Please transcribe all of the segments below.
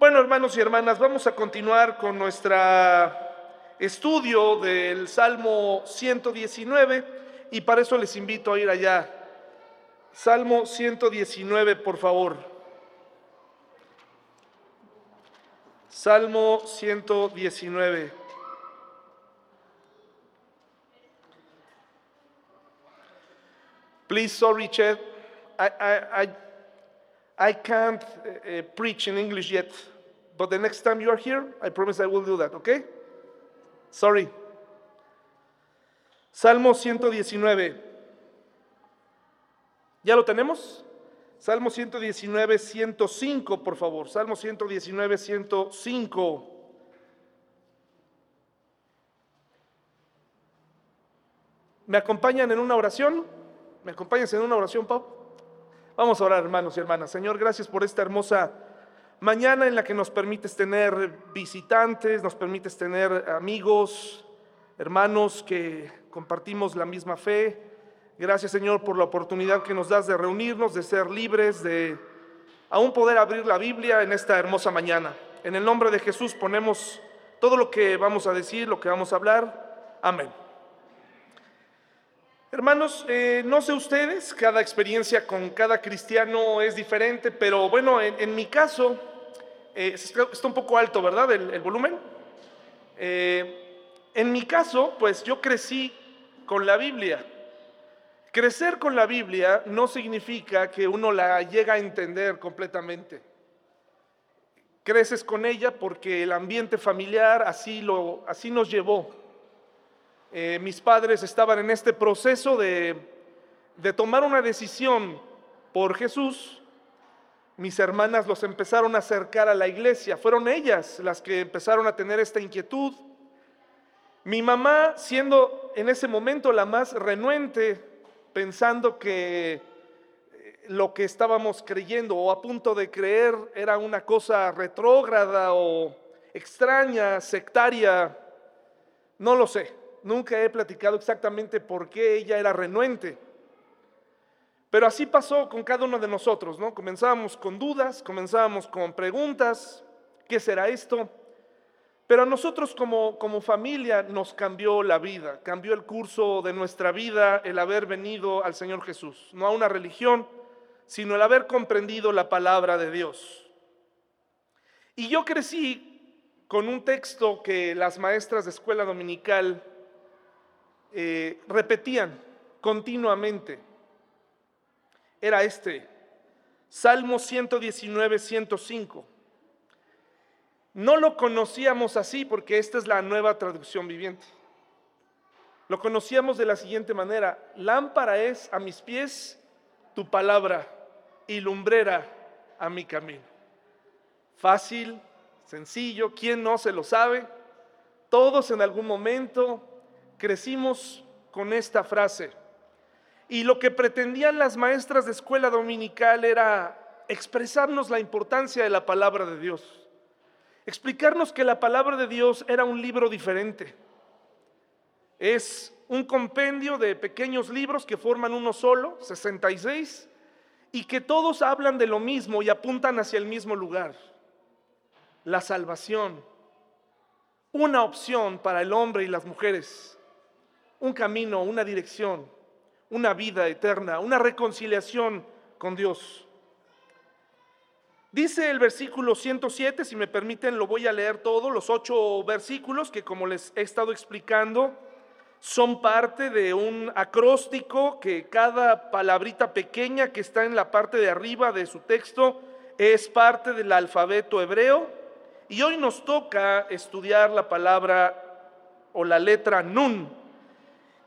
Bueno, hermanos y hermanas, vamos a continuar con nuestro estudio del Salmo 119 y para eso les invito a ir allá. Salmo 119, por favor. Salmo 119. Please, sorry, Chet. I, I, I, I can't uh, preach in English yet, but the next time you are here, I promise I will do that, okay? Sorry. Salmo 119. ¿Ya lo tenemos? Salmo 119, 105, por favor. Salmo 119, 105. ¿Me acompañan en una oración? ¿Me acompañas en una oración, Pau? Vamos a orar, hermanos y hermanas. Señor, gracias por esta hermosa mañana en la que nos permites tener visitantes, nos permites tener amigos, hermanos que compartimos la misma fe. Gracias, Señor, por la oportunidad que nos das de reunirnos, de ser libres, de aún poder abrir la Biblia en esta hermosa mañana. En el nombre de Jesús ponemos todo lo que vamos a decir, lo que vamos a hablar. Amén. Hermanos, eh, no sé ustedes, cada experiencia con cada cristiano es diferente, pero bueno, en, mi caso, eh, está un poco alto, ¿verdad? El, volumen. Eh, en mi caso, pues yo crecí con la Biblia. Crecer con la Biblia no significa que uno la llega a entender completamente. Creces con ella porque el ambiente familiar así, lo, así nos llevó. Eh, mis padres estaban en este proceso de, tomar una decisión por Jesús. Mis hermanas los empezaron a acercar a la iglesia. Fueron ellas las que empezaron a tener esta inquietud. Mi mamá, siendo en ese momento la más renuente, pensando que eh, lo que estábamos creyendo o a punto de creer era una cosa retrógrada o extraña, sectaria, no lo sé nunca he platicado exactamente por qué ella era renuente. Pero así pasó con cada uno de nosotros, ¿no? Comenzábamos con dudas, comenzábamos con preguntas, ¿qué será esto? Pero a nosotros como, como familia nos cambió la vida, cambió el curso de nuestra vida el haber venido al Señor Jesús, no a una religión, sino el haber comprendido la palabra de Dios. Y yo crecí con un texto que las maestras de escuela dominical eh, repetían continuamente. Era este, Salmo 119, 105. No lo conocíamos así porque esta es la nueva traducción viviente. Lo conocíamos de la siguiente manera, lámpara es a mis pies tu palabra y lumbrera a mi camino. Fácil, sencillo, ¿quién no se lo sabe? Todos en algún momento crecimos con esta frase. Y lo que pretendían las maestras de escuela dominical era expresarnos la importancia de la palabra de Dios. Explicarnos que la palabra de Dios era un libro diferente. Es un compendio de pequeños libros que forman uno solo, 66, y que todos hablan de lo mismo y apuntan hacia el mismo lugar, la salvación, una opción para el hombre y las mujeres un camino, una dirección, una vida eterna, una reconciliación con Dios. Dice el versículo 107, si me permiten lo voy a leer todo, los ocho versículos que como les he estado explicando son parte de un acróstico que cada palabrita pequeña que está en la parte de arriba de su texto es parte del alfabeto hebreo. Y hoy nos toca estudiar la palabra o la letra nun,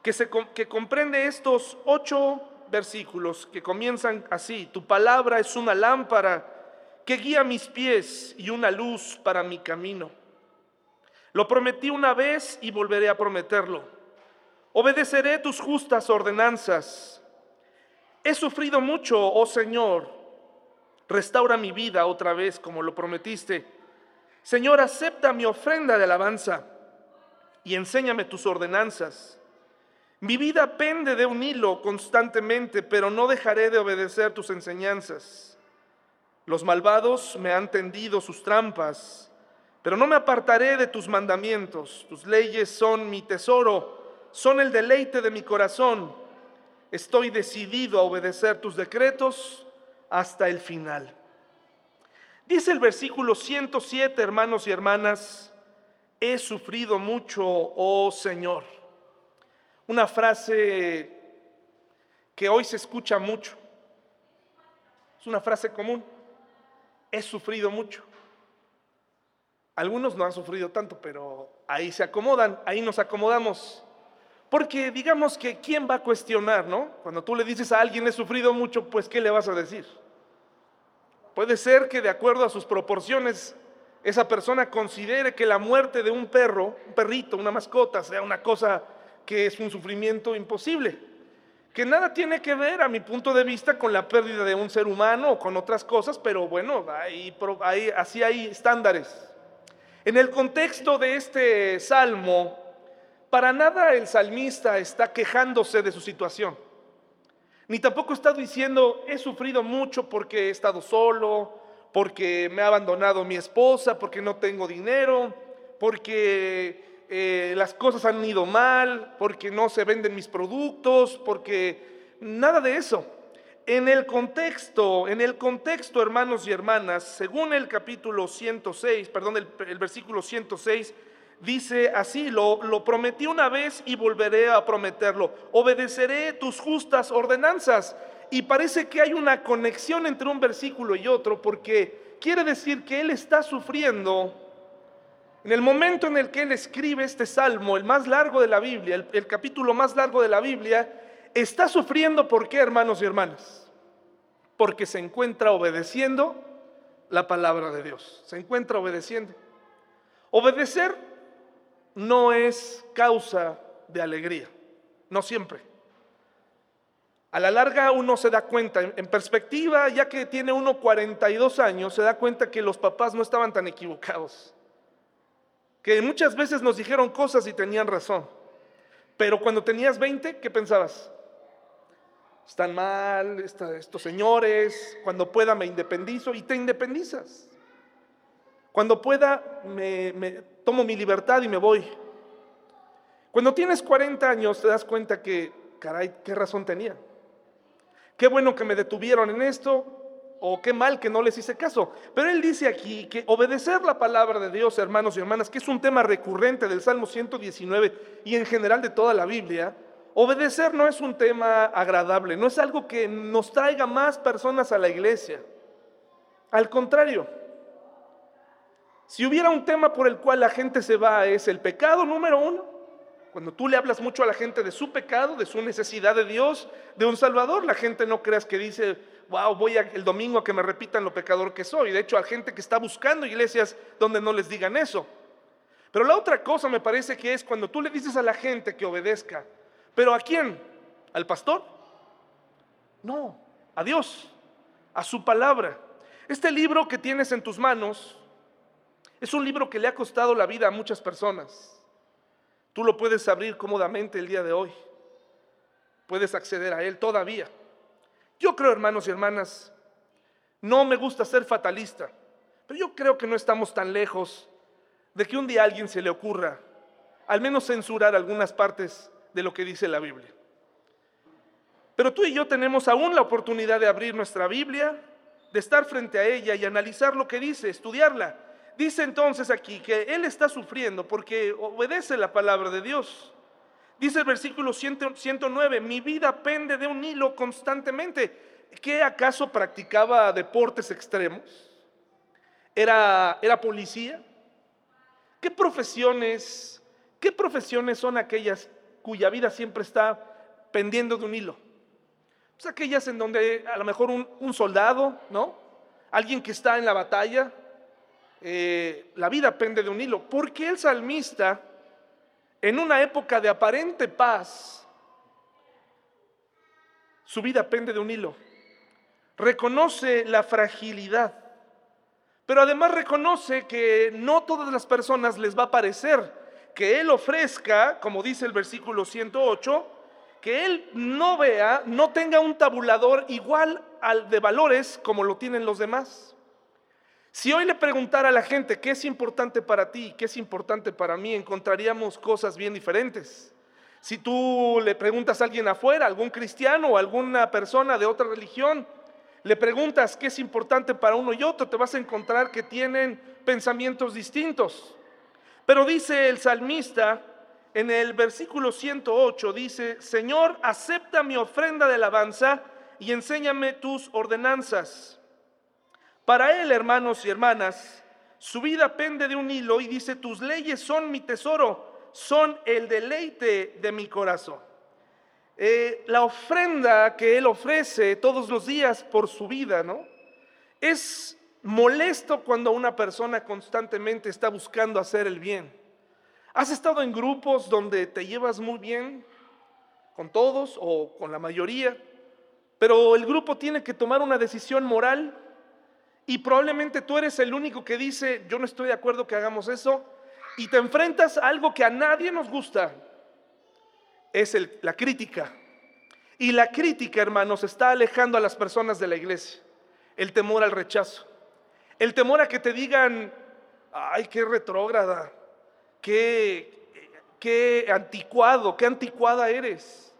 que, comprende estos ocho versículos que comienzan así. Tu palabra es una lámpara que guía mis pies y una luz para mi camino. Lo prometí una vez y volveré a prometerlo. Obedeceré tus justas ordenanzas. He sufrido mucho, oh Señor. Restaura mi vida otra vez como lo prometiste. Señor, acepta mi ofrenda de alabanza y enséñame tus ordenanzas. Mi vida pende de un hilo constantemente, pero no dejaré de obedecer tus enseñanzas. Los malvados me han tendido sus trampas, pero no me apartaré de tus mandamientos. Tus leyes son mi tesoro, son el deleite de mi corazón. Estoy decidido a obedecer tus decretos hasta el final. Dice el versículo 107, hermanos y hermanas, he sufrido mucho, oh Señor. Una frase que hoy se escucha mucho. Es una frase común. He sufrido mucho. Algunos no han sufrido tanto, pero ahí se acomodan, ahí nos acomodamos. Porque digamos que quién va a cuestionar, ¿no? Cuando tú le dices a alguien he sufrido mucho, pues ¿qué le vas a decir? Puede ser que de acuerdo a sus proporciones esa persona considere que la muerte de un perro, un perrito, una mascota, sea una cosa que es un sufrimiento imposible, que nada tiene que ver a mi punto de vista con la pérdida de un ser humano o con otras cosas, pero bueno, así hay estándares. En el contexto de este salmo, para nada el salmista está quejándose de su situación, ni tampoco está diciendo he sufrido mucho porque he estado solo, porque me ha abandonado mi esposa, porque no tengo dinero, porque eh, las cosas han ido mal, porque no se venden mis productos, porque nada de eso. En el contexto, en el contexto, hermanos y hermanas, según el capítulo 106, perdón, el, el versículo 106, dice así, lo, lo prometí una vez y volveré a prometerlo, obedeceré tus justas ordenanzas. Y parece que hay una conexión entre un versículo y otro porque quiere decir que él está sufriendo. En el momento en el que él escribe este salmo, el más largo de la Biblia, el, capítulo más largo de la Biblia, está sufriendo ¿por qué, hermanos y hermanas? Porque se encuentra obedeciendo la palabra de Dios. Se encuentra obedeciendo. Obedecer no es causa de alegría, no siempre. A la larga uno se da cuenta, en perspectiva, ya que tiene uno 42 años, se da cuenta que los papás no estaban tan equivocados. Que muchas veces nos dijeron cosas y tenían razón. Pero cuando tenías 20, ¿qué pensabas? Están mal estos señores, cuando pueda me independizo y te independizas. Cuando pueda me, tomo mi libertad y me voy. Cuando tienes 40 años te das cuenta que, caray, qué razón tenía. Qué bueno que me detuvieron en esto, o qué mal que no les hice caso. Pero él dice aquí que obedecer la palabra de Dios, hermanos y hermanas, que es un tema recurrente del Salmo 119 y en general de toda la Biblia, obedecer no es un tema agradable, no es algo que nos traiga más personas a la iglesia. Al contrario, si hubiera un tema por el cual la gente se va, es el pecado número uno, cuando tú le hablas mucho a la gente de su pecado, de su necesidad de Dios, de un Salvador, la gente no creas que dice, wow, voy el domingo a que me repitan lo pecador que soy. De hecho, hay gente que está buscando iglesias donde no les digan eso. Pero la otra cosa me parece que es cuando tú le dices a la gente que obedezca. ¿Pero a quién? ¿Al pastor? No, a Dios, a su palabra. Este libro que tienes en tus manos es un libro que le ha costado la vida a muchas personas. Tú lo puedes abrir cómodamente el día de hoy. Puedes acceder a él todavía. Yo creo, hermanos y hermanas, no me gusta ser fatalista, pero yo creo que no estamos tan lejos de que un día a alguien se le ocurra al menos censurar algunas partes de lo que dice la Biblia. Pero tú y yo tenemos aún la oportunidad de abrir nuestra Biblia, de estar frente a ella y analizar lo que dice, estudiarla Dice entonces aquí que él está sufriendo porque obedece la palabra de Dios. Dice el versículo 109, mi vida pende de un hilo constantemente. ¿Qué acaso practicaba deportes extremos? ¿Era, era policía? ¿Qué profesiones, qué profesiones son aquellas cuya vida siempre está pendiendo de un hilo? Pues aquellas en donde a lo mejor un, soldado, ¿no? Alguien que está en la batalla, eh, la vida pende de un hilo. Porque el salmista, en una época de aparente paz, su vida pende de un hilo. Reconoce la fragilidad, pero además reconoce que no todas las personas les va a parecer que Él ofrezca, como dice el versículo 108, que él no vea, no tenga un tabulador igual al de valores como lo tienen los demás. Si hoy le preguntara a la gente qué es importante para ti, qué es importante para mí, encontraríamos cosas bien diferentes. Si tú le preguntas a alguien afuera, algún cristiano o alguna persona de otra religión, le preguntas qué es importante para uno y otro, te vas a encontrar que tienen pensamientos distintos. Pero dice el salmista, en el versículo 108 dice, Señor, acepta mi ofrenda de alabanza y enséñame tus ordenanzas. Para él, hermanos y hermanas, su vida pende de un hilo y dice, tus leyes son mi tesoro, son el deleite de mi corazón. Eh, la ofrenda que él ofrece todos los días por su vida, ¿no? Es molesto cuando una persona constantemente está buscando hacer el bien. ¿Has estado en grupos donde te llevas muy bien con todos o con la mayoría? Pero el grupo tiene que tomar una decisión moral y probablemente tú eres el único que dice, yo no estoy de acuerdo que hagamos eso, y te enfrentas a algo que a nadie nos gusta, es la crítica. Y la crítica, hermanos, está alejando a las personas de la iglesia. El temor al rechazo. El temor a que te digan, ay, qué retrógrada, qué, qué anticuado, qué anticuada eres,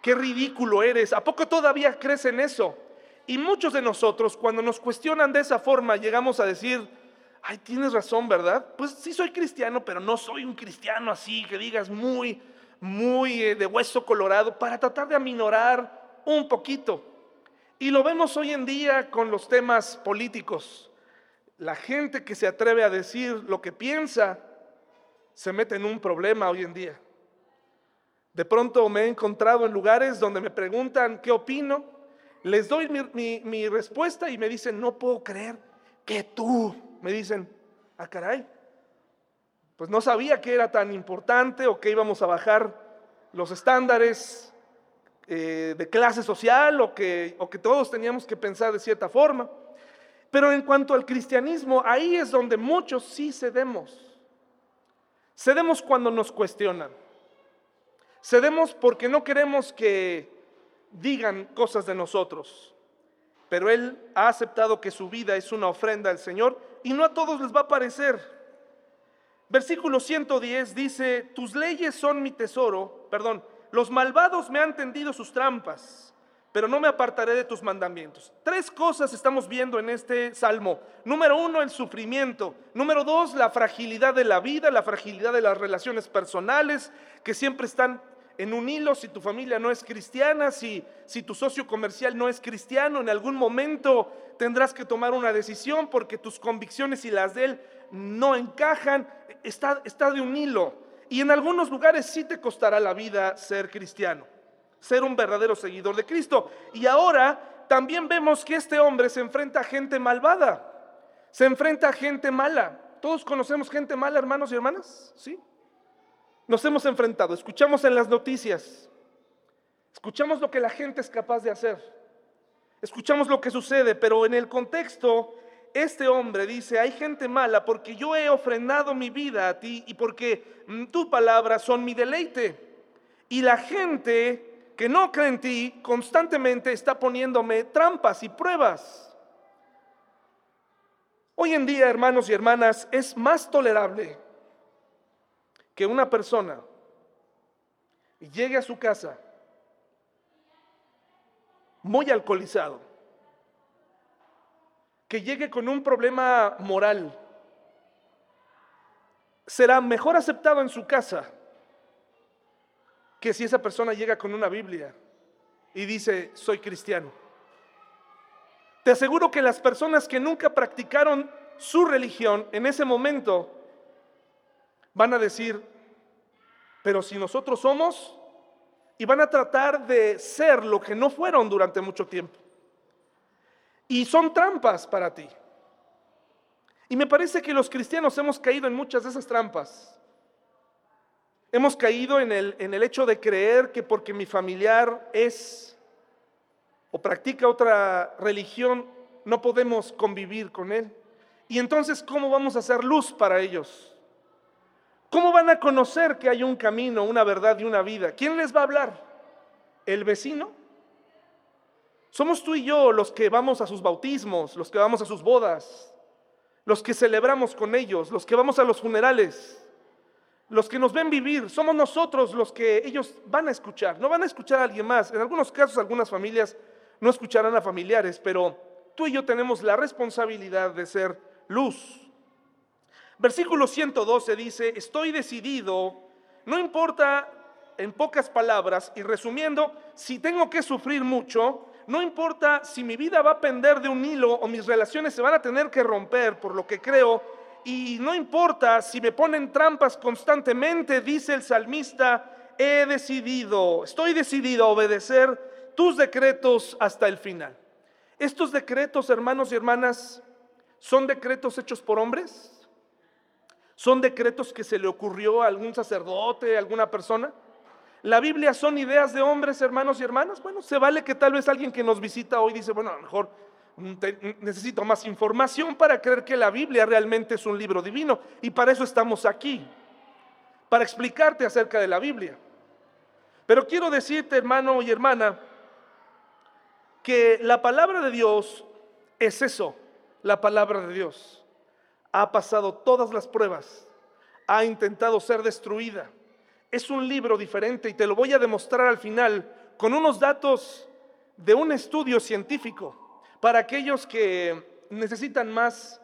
qué ridículo eres. ¿A poco todavía crees en eso? Y muchos de nosotros, cuando nos cuestionan de esa forma, llegamos a decir, ay, tienes razón, ¿verdad? Pues sí soy cristiano, pero no soy un cristiano así, que digas muy, muy eh, de hueso colorado, para tratar de aminorar un poquito. Y lo vemos hoy en día con los temas políticos. La gente que se atreve a decir lo que piensa se mete en un problema hoy en día. De pronto me he encontrado en lugares donde me preguntan qué opino, les doy mi, respuesta y me dicen, no puedo creer que tú, me dicen, ah caray, pues no sabía que era tan importante o que íbamos a bajar los estándares eh, de clase social o que, o que todos teníamos que pensar de cierta forma. Pero en cuanto al cristianismo, ahí es donde muchos sí cedemos. Cedemos cuando nos cuestionan. Cedemos porque no queremos que digan cosas de nosotros. Pero Él ha aceptado que su vida es una ofrenda al Señor y no a todos les va a parecer. Versículo 110 dice, tus leyes son mi tesoro, perdón, los malvados me han tendido sus trampas pero no me apartaré de tus mandamientos. Tres cosas estamos viendo en este salmo. Número uno, el sufrimiento. Número dos, la fragilidad de la vida, la fragilidad de las relaciones personales, que siempre están en un hilo si tu familia no es cristiana, si, si tu socio comercial no es cristiano, en algún momento tendrás que tomar una decisión porque tus convicciones y las de él no encajan. Está, está de un hilo. Y en algunos lugares sí te costará la vida ser cristiano ser un verdadero seguidor de Cristo. Y ahora también vemos que este hombre se enfrenta a gente malvada, se enfrenta a gente mala. Todos conocemos gente mala, hermanos y hermanas, ¿sí? Nos hemos enfrentado, escuchamos en las noticias, escuchamos lo que la gente es capaz de hacer, escuchamos lo que sucede, pero en el contexto, este hombre dice, hay gente mala porque yo he ofrendado mi vida a ti y porque mm, tus palabras son mi deleite. Y la gente que no cree en ti constantemente está poniéndome trampas y pruebas. Hoy en día, hermanos y hermanas, es más tolerable que una persona llegue a su casa muy alcoholizado, que llegue con un problema moral, será mejor aceptado en su casa que si esa persona llega con una Biblia y dice, soy cristiano. Te aseguro que las personas que nunca practicaron su religión en ese momento van a decir, pero si nosotros somos, y van a tratar de ser lo que no fueron durante mucho tiempo. Y son trampas para ti. Y me parece que los cristianos hemos caído en muchas de esas trampas. Hemos caído en el, en el hecho de creer que porque mi familiar es o practica otra religión, no podemos convivir con él. Y entonces, ¿cómo vamos a hacer luz para ellos? ¿Cómo van a conocer que hay un camino, una verdad y una vida? ¿Quién les va a hablar? el vecino. Somos tú y yo los que vamos a sus bautismos, los que vamos a sus bodas, los que celebramos con ellos, los que vamos a los funerales, los que nos ven vivir. Somos nosotros los que ellos van a escuchar, no van a escuchar a alguien más. En algunos casos, algunas familias no escucharán a familiares, pero tú y yo tenemos la responsabilidad de ser luz. Versículo 112 dice, estoy decidido, no importa en pocas palabras y resumiendo, si tengo que sufrir mucho, no importa si mi vida va a pender de un hilo o mis relaciones se van a tener que romper por lo que creo, y no importa si me ponen trampas constantemente, dice el salmista, he decidido, estoy decidido a obedecer tus decretos hasta el final. Estos decretos, hermanos y hermanas, ¿son decretos hechos por hombres? ¿Son decretos que se le ocurrió a algún sacerdote, a alguna persona? La Biblia son ideas de hombres, hermanos y hermanas. Bueno, se vale que tal vez alguien que nos visita hoy dice, bueno, a lo mejor necesito más información para creer que la Biblia realmente es un libro divino. Y para eso estamos aquí, para explicarte acerca de la Biblia. Pero quiero decirte, hermano y hermana, que la palabra de Dios es eso, la palabra de Dios. Ha pasado todas las pruebas, ha intentado ser destruida es un libro diferente y te lo voy a demostrar al final con unos datos de un estudio científico para aquellos que necesitan más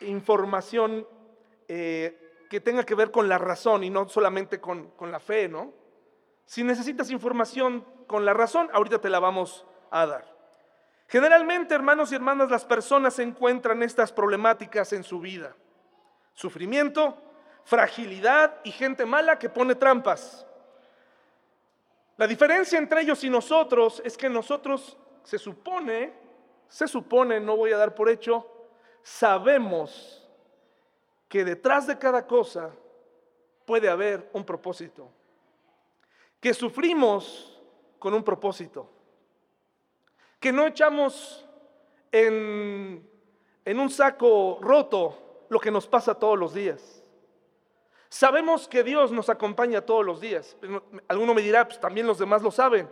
información eh, que tenga que ver con la razón y no solamente con, con la fe, ¿no? Si necesitas información con la razón, ahorita te la vamos a dar. Generalmente, hermanos y hermanas, las personas encuentran estas problemáticas en su vida. Sufrimiento, fragilidad y gente mala que pone trampas. La diferencia entre ellos y nosotros es que nosotros se supone, se supone, no voy a dar por hecho, sabemos que detrás de cada cosa puede haber un propósito. Que sufrimos con un propósito. Que no echamos en, en un saco roto lo que nos pasa todos los días. Sabemos que Dios nos acompaña todos los días. Alguno me dirá, pues también los demás lo saben.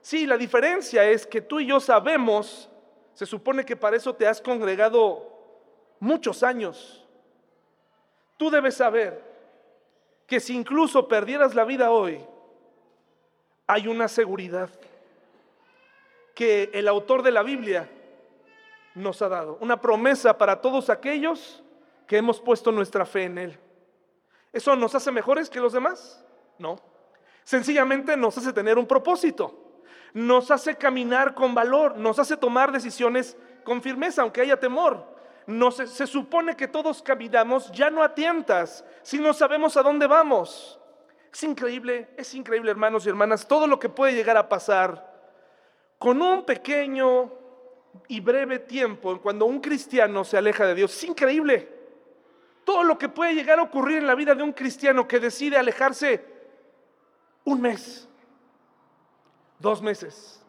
Sí, la diferencia es que tú y yo sabemos, se supone que para eso te has congregado muchos años. Tú debes saber que si incluso perdieras la vida hoy, hay una seguridad que el autor de la Biblia nos ha dado, una promesa para todos aquellos que hemos puesto nuestra fe en Él. ¿Eso nos hace mejores que los demás? No. Sencillamente nos hace tener un propósito, nos hace caminar con valor, nos hace tomar decisiones con firmeza, aunque haya temor. se supone que todos caminamos ya no a tientas, si no sabemos a dónde vamos. Es increíble, es increíble hermanos y hermanas, todo lo que puede llegar a pasar con un pequeño y breve tiempo cuando un cristiano se aleja de Dios. Es increíble todo lo que puede llegar a ocurrir en la vida de un cristiano que decide alejarse un mes, dos meses.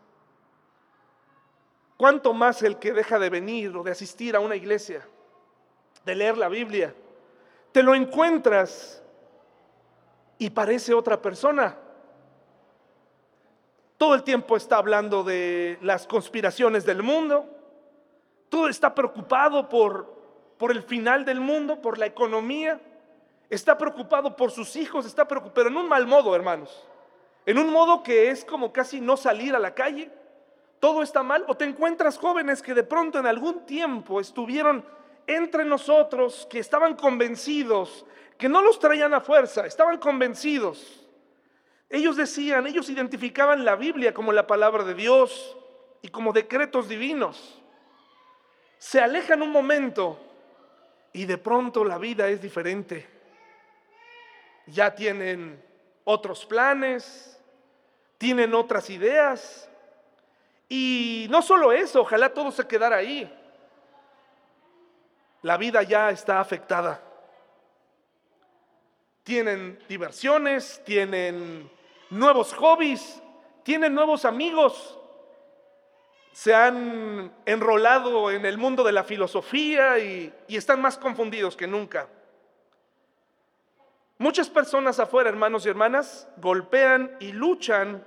¿Cuánto más el que deja de venir o de asistir a una iglesia, de leer la Biblia? Te lo encuentras y parece otra persona. Todo el tiempo está hablando de las conspiraciones del mundo. Todo está preocupado por por el final del mundo, por la economía, está preocupado por sus hijos, está preocupado, pero en un mal modo, hermanos. En un modo que es como casi no salir a la calle. Todo está mal. O te encuentras jóvenes que de pronto en algún tiempo estuvieron entre nosotros, que estaban convencidos, que no los traían a fuerza, estaban convencidos. Ellos decían, ellos identificaban la Biblia como la palabra de Dios y como decretos divinos. Se alejan un momento y de pronto la vida es diferente. Ya tienen otros planes, tienen otras ideas. Y no solo eso, ojalá todo se quedara ahí. La vida ya está afectada. Tienen diversiones, tienen nuevos hobbies, tienen nuevos amigos, se han enrolado en el mundo de la filosofía y, están más confundidos que nunca. Muchas personas afuera, hermanos y hermanas, golpean y luchan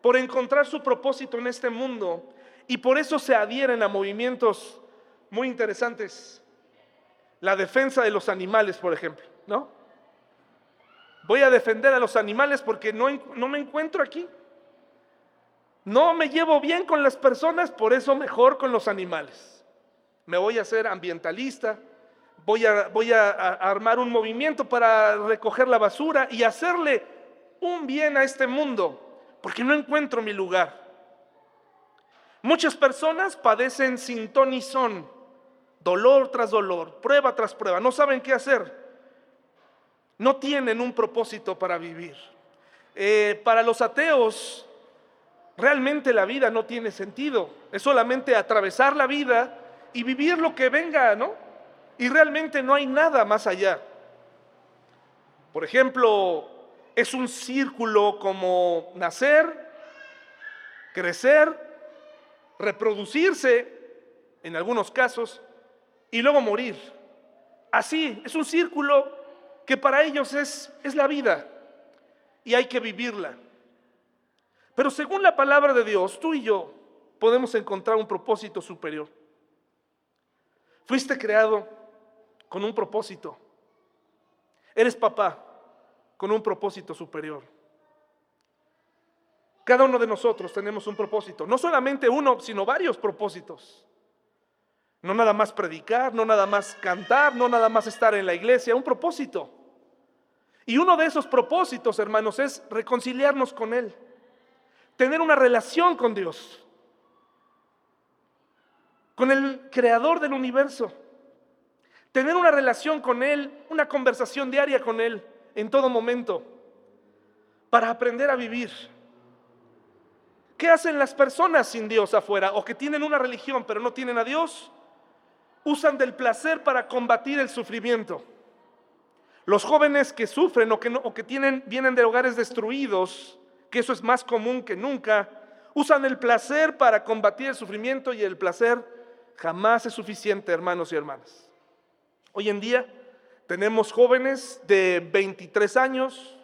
por encontrar su propósito en este mundo y por eso se adhieren a movimientos muy interesantes. La defensa de los animales, por ejemplo, ¿no? Voy a defender a los animales porque no, no me encuentro aquí. No me llevo bien con las personas, por eso mejor con los animales. Me voy a hacer ambientalista, voy a, voy a, armar un movimiento para recoger la basura y hacerle un bien a este mundo, porque no encuentro mi lugar. Muchas personas padecen sin ton y son, dolor tras dolor, prueba tras prueba, no saben qué hacer. No tienen un propósito para vivir. Eh, para los ateos, realmente la vida no tiene sentido. Es solamente atravesar la vida y vivir lo que venga, ¿no? Y realmente no hay nada más allá. Por ejemplo, es un círculo como nacer, crecer, reproducirse, en algunos casos, y luego morir. Así, es un círculo que para ellos es, es la vida y hay que vivirla. Pero según la palabra de Dios, tú y yo podemos encontrar un propósito superior. Fuiste creado con un propósito. Eres papá con un propósito superior. Cada uno de nosotros tenemos un propósito, no solamente uno, sino varios propósitos. No nada más predicar, no nada más cantar, no nada más estar en la iglesia, un propósito. Y uno de esos propósitos, hermanos, es reconciliarnos con Él, tener una relación con Dios, con el creador del universo tener una relación con Él, una conversación diaria con Él en todo momento, para aprender a vivir. ¿Qué hacen las personas sin Dios afuera o que tienen una religión pero no tienen a Dios? Usan del placer para combatir el sufrimiento. Los jóvenes que sufren o que, tienen, vienen de hogares destruidos, que eso es más común que nunca, usan el placer para combatir el sufrimiento y el placer jamás es suficiente, hermanos y hermanas. Hoy en día tenemos jóvenes de 23 años,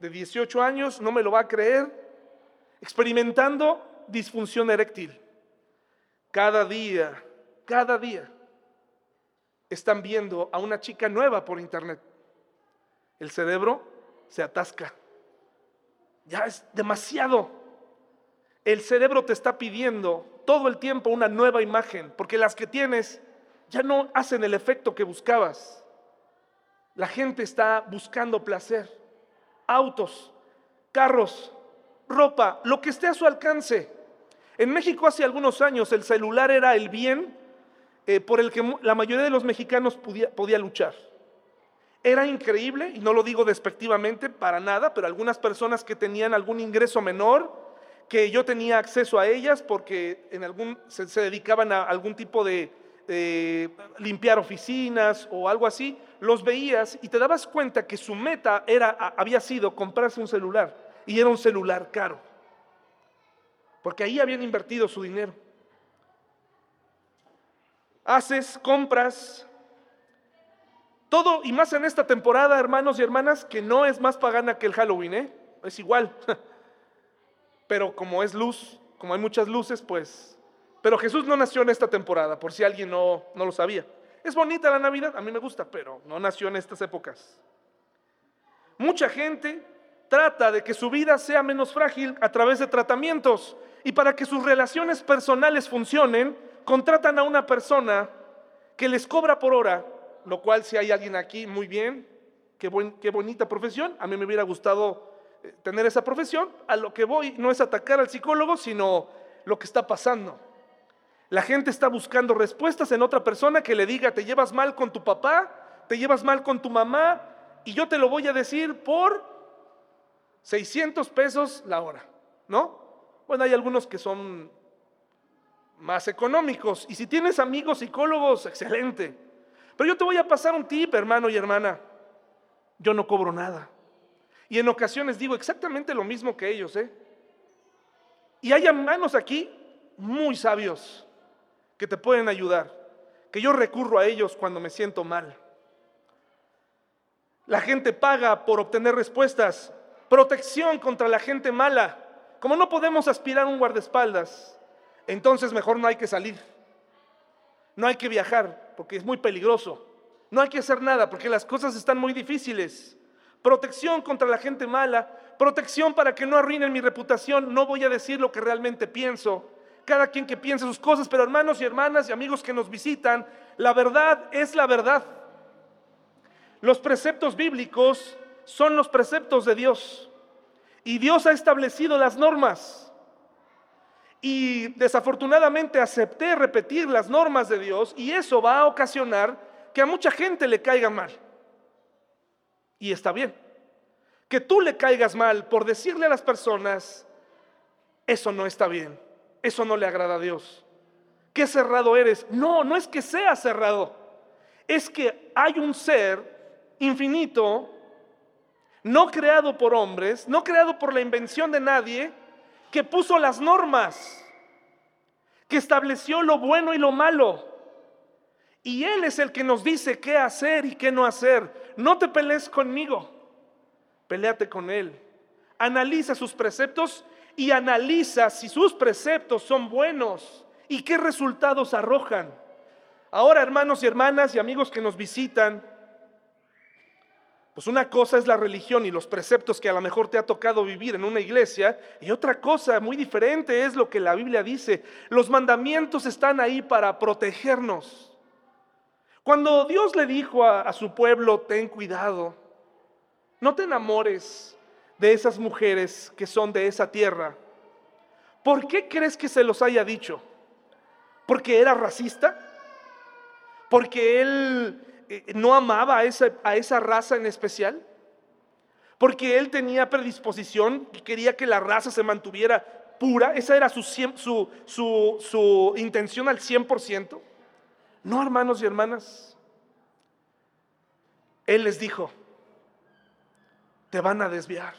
de 18 años, no me lo va a creer, experimentando disfunción eréctil. Cada día, cada día están viendo a una chica nueva por internet. El cerebro se atasca. Ya es demasiado. El cerebro te está pidiendo todo el tiempo una nueva imagen, porque las que tienes ya no hacen el efecto que buscabas. La gente está buscando placer, autos, carros, ropa, lo que esté a su alcance. En México hace algunos años el celular era el bien eh, por el que la mayoría de los mexicanos podía, podía luchar. Era increíble, y no lo digo despectivamente para nada, pero algunas personas que tenían algún ingreso menor, que yo tenía acceso a ellas porque en algún, se dedicaban a algún tipo de, eh, limpiar oficinas o algo así, los veías y te dabas cuenta que su meta era, había sido comprarse un celular y era un celular caro, porque ahí habían invertido su dinero. Haces, compras, todo y más en esta temporada, hermanos y hermanas, que no es más pagana que el Halloween, ¿eh? es igual. Pero como es luz, como hay muchas luces, pues pero Jesús no nació en esta temporada, por si alguien no, no lo sabía. Es bonita la Navidad, a mí me gusta, pero no nació en estas épocas. Mucha gente trata de que su vida sea menos frágil a través de tratamientos y para que sus relaciones personales funcionen, contratan a una persona que les cobra por hora, lo cual si hay alguien aquí, muy bien, qué, qué bonita profesión, a mí me hubiera gustado eh, tener esa profesión, a lo que voy no es atacar al psicólogo, sino lo que está pasando. La gente está buscando respuestas en otra persona que le diga, te llevas mal con tu papá, te llevas mal con tu mamá, y yo te lo voy a decir por 600 pesos la hora, ¿no? Bueno, hay algunos que son más económicos, y si tienes amigos psicólogos, excelente. Pero yo te voy a pasar un tip, hermano y hermana. Yo no cobro nada. Y en ocasiones digo exactamente lo mismo que ellos, ¿eh? Y hay hermanos aquí muy sabios que te pueden ayudar, que yo recurro a ellos cuando me siento mal. La gente paga por obtener respuestas, protección contra la gente mala, Como no podemos aspirar a un guardaespaldas, entonces mejor no hay que salir. No hay que viajar porque es muy peligroso. No hay que hacer nada porque las cosas están muy difíciles. Protección contra la gente mala, protección para que no arruinen mi reputación. No voy a decir lo que realmente pienso. Cada quien que piense sus cosas, pero hermanos y hermanas y amigos que nos visitan, la verdad es la verdad. Los preceptos bíblicos son los preceptos de Dios. Y Dios ha establecido las normas. Y desafortunadamente acepté repetir las normas de Dios y eso va a ocasionar que a mucha gente le caiga mal. Y está bien. Que tú le caigas mal por decirle a las personas, eso no está bien, eso no le agrada a Dios. Qué cerrado eres. No, no es que sea cerrado, es que hay un ser infinito, no creado por hombres, no creado por la invención de nadie, que puso las normas, que estableció lo bueno y lo malo. Y Él es el que nos dice qué hacer y qué no hacer. No te pelees conmigo, peleate con Él. Analiza sus preceptos y analiza si sus preceptos son buenos y qué resultados arrojan. Ahora, hermanos y hermanas y amigos que nos visitan, pues una cosa es la religión y los preceptos que a lo mejor te ha tocado vivir en una iglesia y otra cosa muy diferente es lo que la Biblia dice. Los mandamientos están ahí para protegernos. Cuando Dios le dijo a, su pueblo, ten cuidado, no te enamores de esas mujeres que son de esa tierra. ¿Por qué crees que se los haya dicho? ¿Porque era racista? ¿Porque él no amaba a esa, a esa raza en especial? Porque él tenía predisposición y quería que la raza se mantuviera pura. Esa era su, su, su, su intención al 100%. No, hermanos y hermanas. Él les dijo, te van a desviar.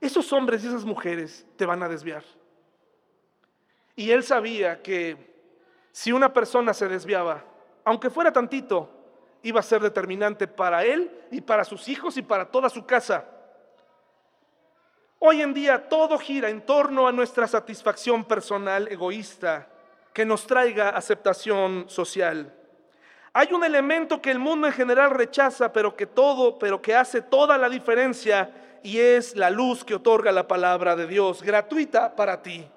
Esos hombres y esas mujeres te van a desviar. Y él sabía que si una persona se desviaba, aunque fuera tantito, iba a ser determinante para él y para sus hijos y para toda su casa. Hoy en día todo gira en torno a nuestra satisfacción personal egoísta que nos traiga aceptación social. Hay un elemento que el mundo en general rechaza, pero que todo, pero que hace toda la diferencia y es la luz que otorga la palabra de Dios, gratuita para ti.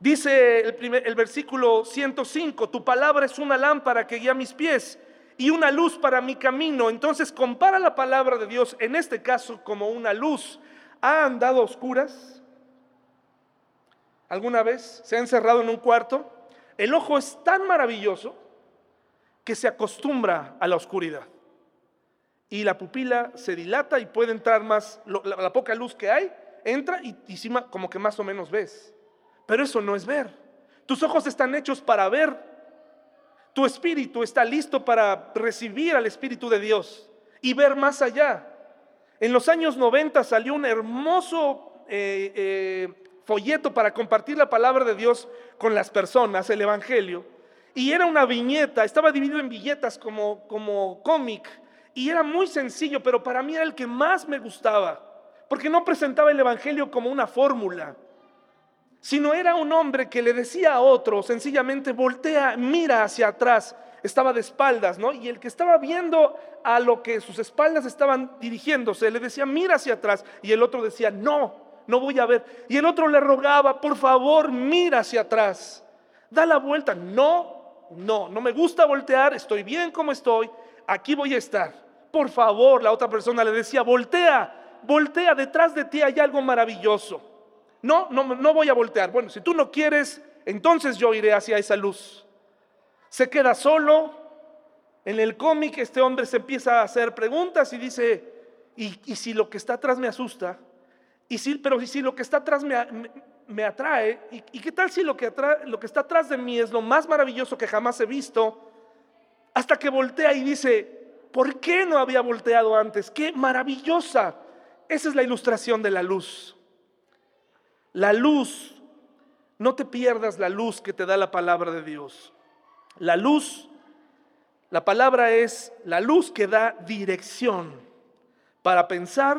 Dice el, el, versículo 105, tu palabra es una lámpara que guía mis pies y una luz para mi camino. Entonces compara la palabra de Dios, en este caso como una luz. ¿Ha andado a oscuras? ¿Alguna vez se ha encerrado en un cuarto? El ojo es tan maravilloso que se acostumbra a la oscuridad. Y la pupila se dilata y puede entrar más, la, poca luz que hay, entra y, y como que más o menos ves. Pero eso no es ver. Tus ojos están hechos para ver. Tu espíritu está listo para recibir al Espíritu de Dios y ver más allá. En los años 90 salió un hermoso eh, eh, folleto para compartir la palabra de Dios con las personas, el Evangelio. Y era una viñeta, estaba dividido en viñetas como, como cómic. Y era muy sencillo, pero para mí era el que más me gustaba. Porque no presentaba el Evangelio como una fórmula sino era un hombre que le decía a otro, sencillamente voltea, mira hacia atrás, estaba de espaldas, ¿no? Y el que estaba viendo a lo que sus espaldas estaban dirigiéndose, le decía, mira hacia atrás, y el otro decía, no, no voy a ver. Y el otro le rogaba, por favor, mira hacia atrás, da la vuelta, no, no, no me gusta voltear, estoy bien como estoy, aquí voy a estar. Por favor, la otra persona le decía, voltea, voltea, detrás de ti hay algo maravilloso. No, no, no voy a voltear. Bueno, si tú no quieres, entonces yo iré hacia esa luz. Se queda solo. En el cómic este hombre se empieza a hacer preguntas y dice, ¿y, si lo que está atrás me asusta? Y si, pero si lo que está atrás me, atrae, ¿y, qué tal si lo que está atrás de mí es lo más maravilloso que jamás he visto? Hasta que voltea y dice, ¿por qué no había volteado antes? ¡Qué maravillosa! Esa es la ilustración de la luz. La luz, no te pierdas la luz que te da la palabra de Dios. La luz, la palabra es la luz que da dirección para pensar,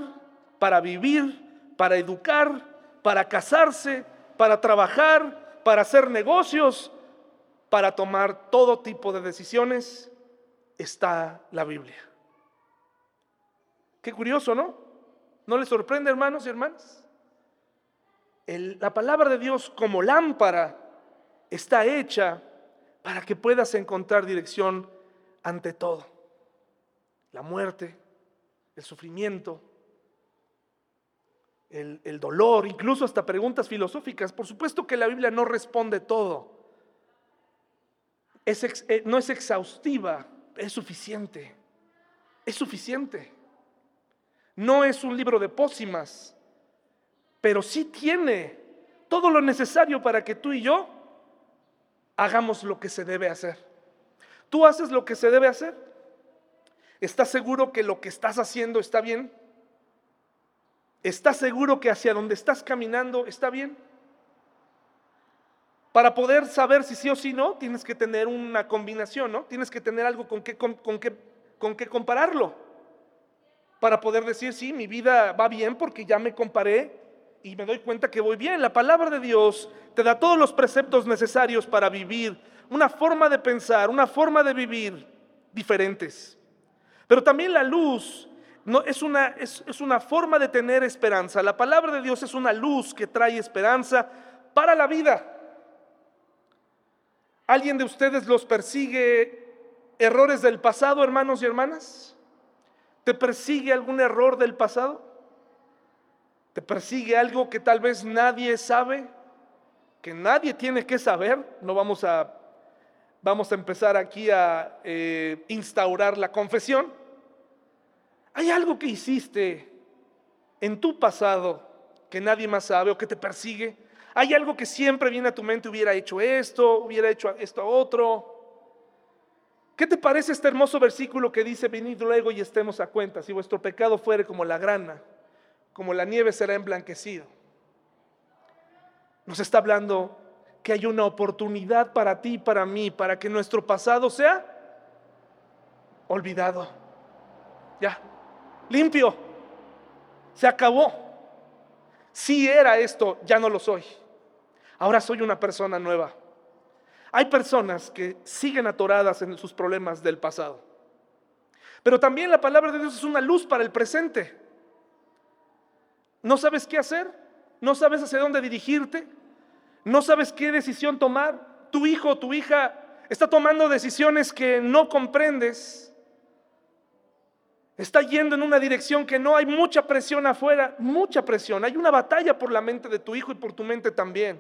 para vivir, para educar, para casarse, para trabajar, para hacer negocios, para tomar todo tipo de decisiones, está la Biblia. Qué curioso, ¿no? ¿No les sorprende, hermanos y hermanas? La palabra de Dios como lámpara está hecha para que puedas encontrar dirección ante todo. La muerte, el sufrimiento, el, dolor, incluso hasta preguntas filosóficas. Por supuesto que la Biblia no responde todo. Eh, no es exhaustiva, es suficiente. Es suficiente. No es un libro de pócimas, pero sí tiene todo lo necesario para que tú y yo hagamos lo que se debe hacer. ¿Tú haces lo que se debe hacer? ¿Estás seguro que lo que estás haciendo está bien? ¿Estás seguro que hacia donde estás caminando está bien? Para poder saber si sí o si no, tienes que tener una combinación, ¿no? Tienes que tener algo con qué, con, con qué compararlo. Para poder decir, sí, mi vida va bien porque ya me comparé y me doy cuenta que voy bien. La palabra de Dios te da todos los preceptos necesarios para vivir, una forma de pensar, una forma de vivir diferentes. Pero también la luz no, es, una, es, es una forma de tener esperanza. La palabra de Dios es una luz que trae esperanza para la vida. ¿Alguien de ustedes los persigue errores del pasado, hermanos y hermanas? ¿Te persigue algún error del pasado? ¿Te persigue algo que tal vez nadie sabe? Que nadie tiene que saber. No vamos a, vamos a empezar aquí a eh, instaurar la confesión. ¿Hay algo que hiciste en tu pasado que nadie más sabe o que te persigue? ¿Hay algo que siempre viene a tu mente, hubiera hecho esto, hubiera hecho esto otro? ¿Qué te parece este hermoso versículo que dice, venid luego y estemos a cuenta, si vuestro pecado fuere como la grana, como la nieve será emblanquecido? Nos está hablando que hay una oportunidad para ti y para mí, para que nuestro pasado sea olvidado. Ya, limpio. Se acabó. Si era esto, ya no lo soy. Ahora soy una persona nueva. Hay personas que siguen atoradas en sus problemas del pasado. Pero también la palabra de Dios es una luz para el presente. ¿No sabes qué hacer? ¿No sabes hacia dónde dirigirte? ¿No sabes qué decisión tomar? Tu hijo o tu hija está tomando decisiones que no comprendes Está yendo en una dirección que no hay mucha presión afuera, mucha presión. Hay una batalla por la mente de tu hijo y por tu mente también.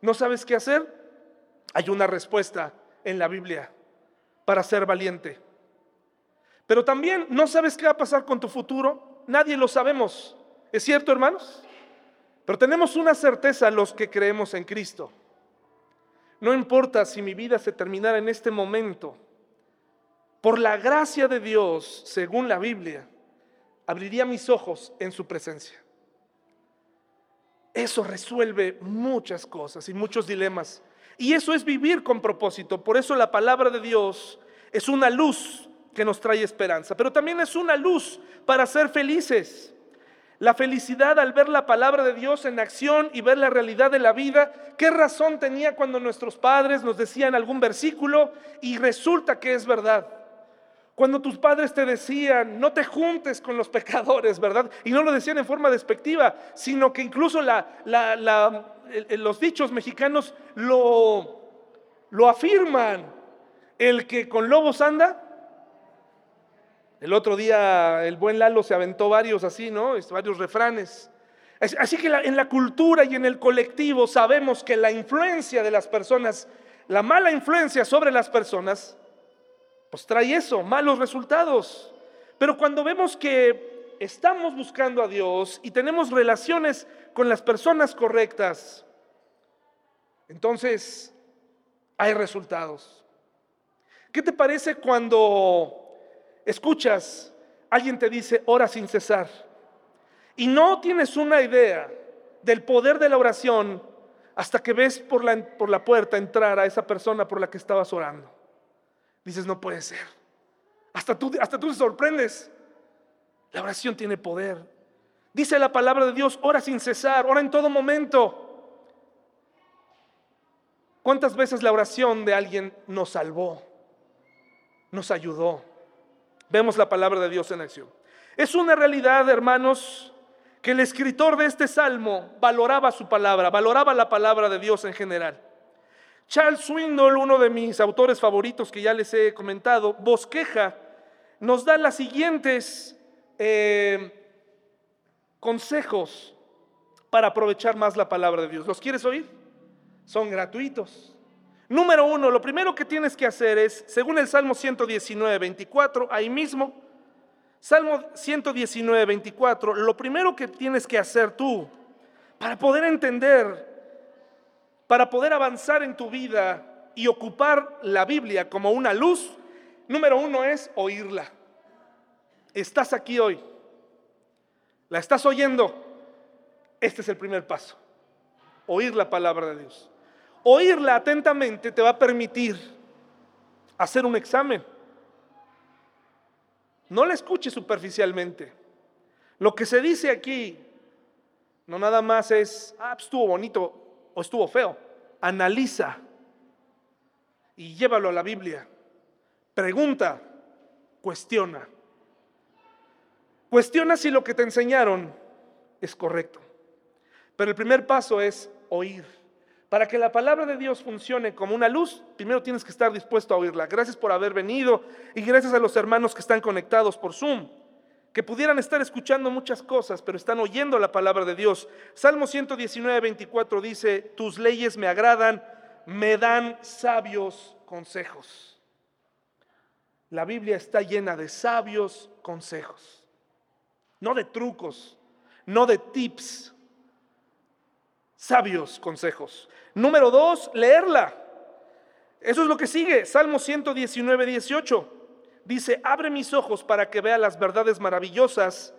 ¿No sabes qué hacer? Hay una respuesta en la Biblia para ser valiente. Pero también no sabes qué va a pasar con tu futuro. Nadie lo sabemos. ¿Es cierto, hermanos? Pero tenemos una certeza los que creemos en Cristo. No importa si mi vida se terminara en este momento por la gracia de Dios, según la Biblia, abriría mis ojos en su presencia. Eso resuelve muchas cosas y muchos dilemas. Y eso es vivir con propósito. Por eso la palabra de Dios es una luz que nos trae esperanza, pero también es una luz para ser felices. La felicidad al ver la palabra de Dios en acción y ver la realidad de la vida. ¿Qué razón tenía cuando nuestros padres nos decían algún versículo y resulta que es verdad? Cuando tus padres te decían, no te juntes con los pecadores, ¿verdad? Y no lo decían en forma despectiva, sino que incluso los dichos mexicanos lo, lo afirman. El que con lobos anda, el otro día el buen Lalo se aventó varios así, ¿no? Varios refranes. Así que en la cultura y en el colectivo sabemos que la influencia de las personas, la mala influencia sobre las personas, pues trae eso, malos resultados. Pero cuando vemos que estamos buscando a Dios y tenemos relaciones con las personas correctas, entonces hay resultados. ¿Qué te parece cuando escuchas, alguien te dice, ora sin cesar, y no tienes una idea del poder de la oración hasta que ves por la, por la puerta entrar a esa persona por la que estabas orando? dices, no puede ser. Hasta tú, hasta tú te sorprendes. La oración tiene poder. Dice la palabra de Dios, ora sin cesar, ora en todo momento. ¿Cuántas veces la oración de alguien nos salvó, nos ayudó? Vemos la palabra de Dios en acción. Es una realidad, hermanos, que el escritor de este salmo valoraba su palabra, valoraba la palabra de Dios en general. Charles Swindoll, uno de mis autores favoritos que ya les he comentado, bosqueja, nos da las siguientes eh, consejos para aprovechar más la palabra de Dios. ¿Los quieres oír? Son gratuitos. Número uno, lo primero que tienes que hacer es, según el Salmo 119, 24, ahí mismo, Salmo 119, 24, lo primero que tienes que hacer tú para poder entender, para poder avanzar en tu vida y ocupar la Biblia como una luz, número uno es oírla. Estás aquí hoy, la estás oyendo, este es el primer paso, oír la palabra de Dios. Oírla atentamente te va a permitir hacer un examen no la escuche superficialmente. Lo que se dice aquí no nada más es, ah, pues, estuvo bonito o estuvo feo. Analiza y llévalo a la Biblia. Pregunta, cuestiona. Cuestiona si lo que te enseñaron es correcto. Pero el primer paso es oír. Para que la palabra de Dios funcione como una luz, primero tienes que estar dispuesto a oírla. Gracias por haber venido y gracias a los hermanos que están conectados por Zoom, que pudieran estar escuchando muchas cosas, pero están oyendo la palabra de Dios. Salmo 119, 24 dice, tus leyes me agradan, me dan sabios consejos. La Biblia está llena de sabios consejos, no de trucos, no de tips, sabios consejos. Número dos, leerla. Eso es lo que sigue. Salmo 119, 18. Dice, abre mis ojos para que vea las verdades maravillosas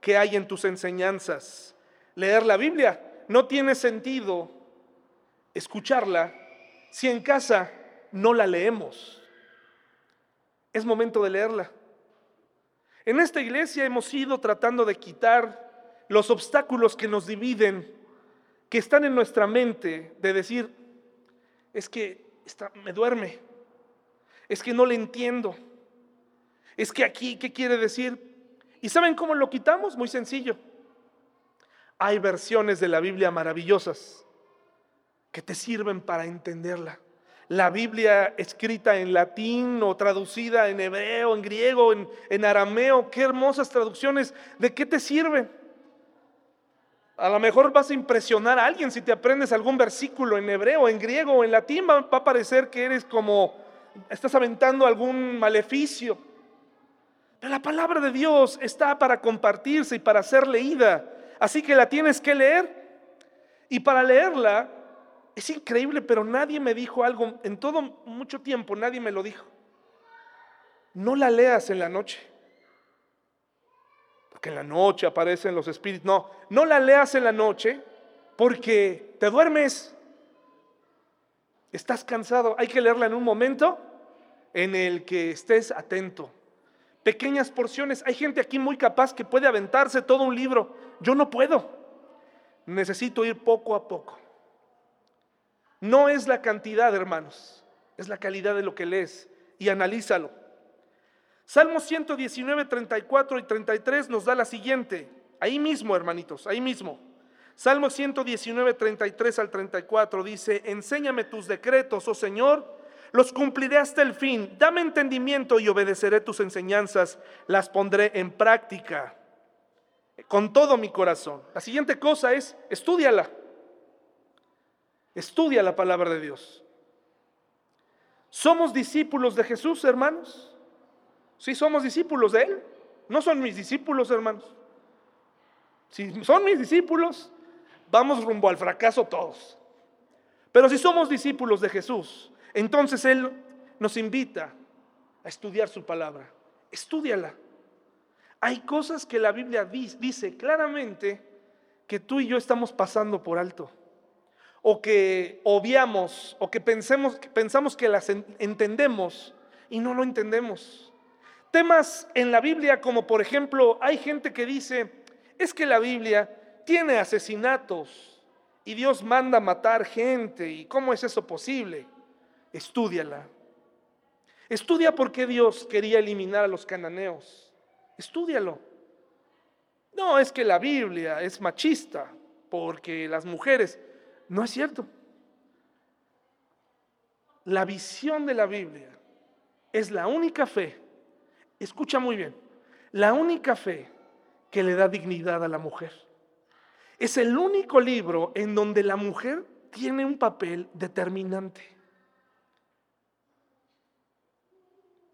que hay en tus enseñanzas. Leer la Biblia no tiene sentido escucharla si en casa no la leemos. Es momento de leerla. En esta iglesia hemos ido tratando de quitar los obstáculos que nos dividen que están en nuestra mente de decir, es que me duerme, es que no le entiendo, es que aquí, ¿qué quiere decir? ¿Y saben cómo lo quitamos? Muy sencillo. Hay versiones de la Biblia maravillosas que te sirven para entenderla. La Biblia escrita en latín o traducida en hebreo, en griego, en, en arameo, qué hermosas traducciones. ¿De qué te sirven? A lo mejor vas a impresionar a alguien si te aprendes algún versículo en hebreo, en griego o en latín, va, a parecer que eres como, estás aventando algún maleficio. Pero la palabra de Dios está para compartirse y para ser leída. Así que la tienes que leer. Y para leerla, es increíble, pero nadie me dijo algo, en todo mucho tiempo nadie me lo dijo. No la leas en la noche que en la noche aparecen los espíritus. No, no la leas en la noche porque te duermes. Estás cansado. Hay que leerla en un momento en el que estés atento. Pequeñas porciones. Hay gente aquí muy capaz que puede aventarse todo un libro. Yo no puedo. Necesito ir poco a poco. No es la cantidad, hermanos, es la calidad de lo que lees y analízalo. Salmo 119, 34 y 33 nos da la siguiente. Ahí mismo, hermanitos, ahí mismo. Salmo 119, 33 al 34 dice, enséñame tus decretos, oh Señor, los cumpliré hasta el fin. Dame entendimiento y obedeceré tus enseñanzas, las pondré en práctica con todo mi corazón. La siguiente cosa es, estudiala. Estudia la palabra de Dios. ¿Somos discípulos de Jesús, hermanos? Si somos discípulos de Él. No son mis discípulos, hermanos. Si son mis discípulos, vamos rumbo al fracaso todos. Pero si somos discípulos de Jesús, entonces Él nos invita a estudiar su palabra. Estudiala. Hay cosas que la Biblia dice claramente que tú y yo estamos pasando por alto. O que obviamos, o que pensemos, pensamos que las entendemos y no lo entendemos. Temas en la Biblia como por ejemplo, hay gente que dice, es que la Biblia tiene asesinatos y Dios manda matar gente. ¿Y cómo es eso posible? Estúdiala. Estudia por qué Dios quería eliminar a los cananeos. Estúdialo. No es que la Biblia es machista porque las mujeres... No es cierto. La visión de la Biblia es la única fe, escucha muy bien, la única fe que le da dignidad a la mujer. Es el único libro en donde la mujer tiene un papel determinante.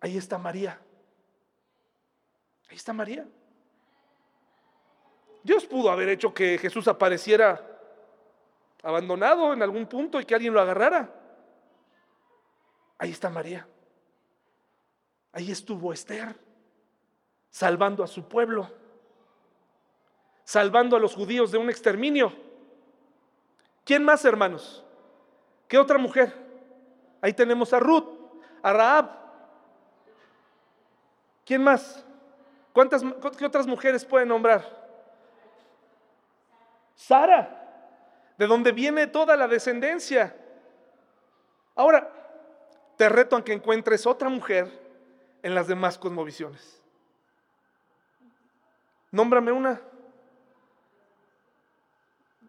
Ahí está María. Ahí está María. Dios pudo haber hecho que Jesús apareciera abandonado en algún punto y que alguien lo agarrara. Ahí está María. Ahí estuvo Esther, salvando a su pueblo, salvando a los judíos de un exterminio. ¿Quién más, hermanos? ¿Qué otra mujer? Ahí tenemos a Ruth, a Raab. ¿Quién más? ¿Cuántas qué otras mujeres pueden nombrar? Sara, de donde viene toda la descendencia. Ahora, te reto a que encuentres otra mujer en las demás cosmovisiones. Nómbrame una.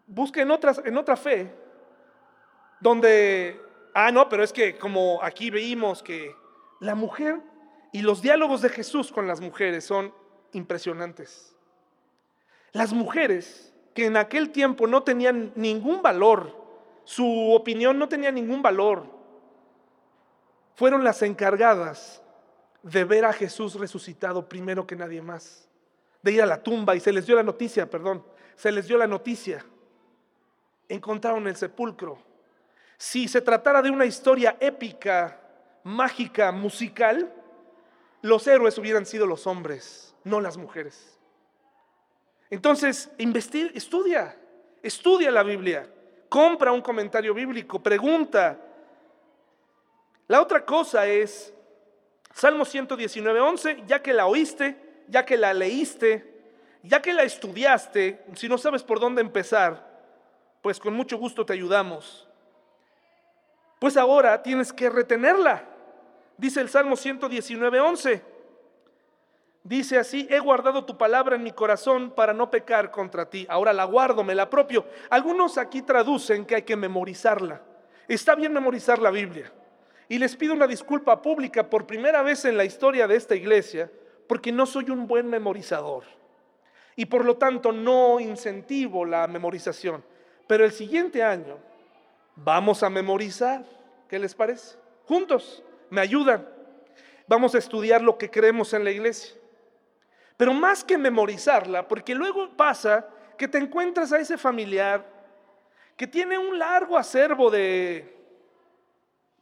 Busca en, otras, en otra fe donde, ah, no, pero es que como aquí veímos que la mujer y los diálogos de Jesús con las mujeres son impresionantes. Las mujeres que en aquel tiempo no tenían ningún valor, su opinión no tenía ningún valor, fueron las encargadas de ver a Jesús resucitado primero que nadie más, de ir a la tumba y se les dio la noticia, perdón, se les dio la noticia. Encontraron el sepulcro. Si se tratara de una historia épica, mágica, musical, los héroes hubieran sido los hombres, no las mujeres. Entonces, investiga, estudia, estudia la Biblia, compra un comentario bíblico, pregunta. La otra cosa es Salmo 119, 11, ya que la oíste, ya que la leíste, ya que la estudiaste, si no sabes por dónde empezar, pues con mucho gusto te ayudamos. Pues ahora tienes que retenerla. Dice el Salmo 119, 11. Dice así, he guardado tu palabra en mi corazón para no pecar contra ti. Ahora la guardo, me la apropio. Algunos aquí traducen que hay que memorizarla. Está bien memorizar la Biblia. Y les pido una disculpa pública por primera vez en la historia de esta iglesia, porque no soy un buen memorizador. Y por lo tanto no incentivo la memorización. Pero el siguiente año vamos a memorizar. ¿Qué les parece? Juntos, me ayudan. Vamos a estudiar lo que creemos en la iglesia. Pero más que memorizarla, porque luego pasa que te encuentras a ese familiar que tiene un largo acervo de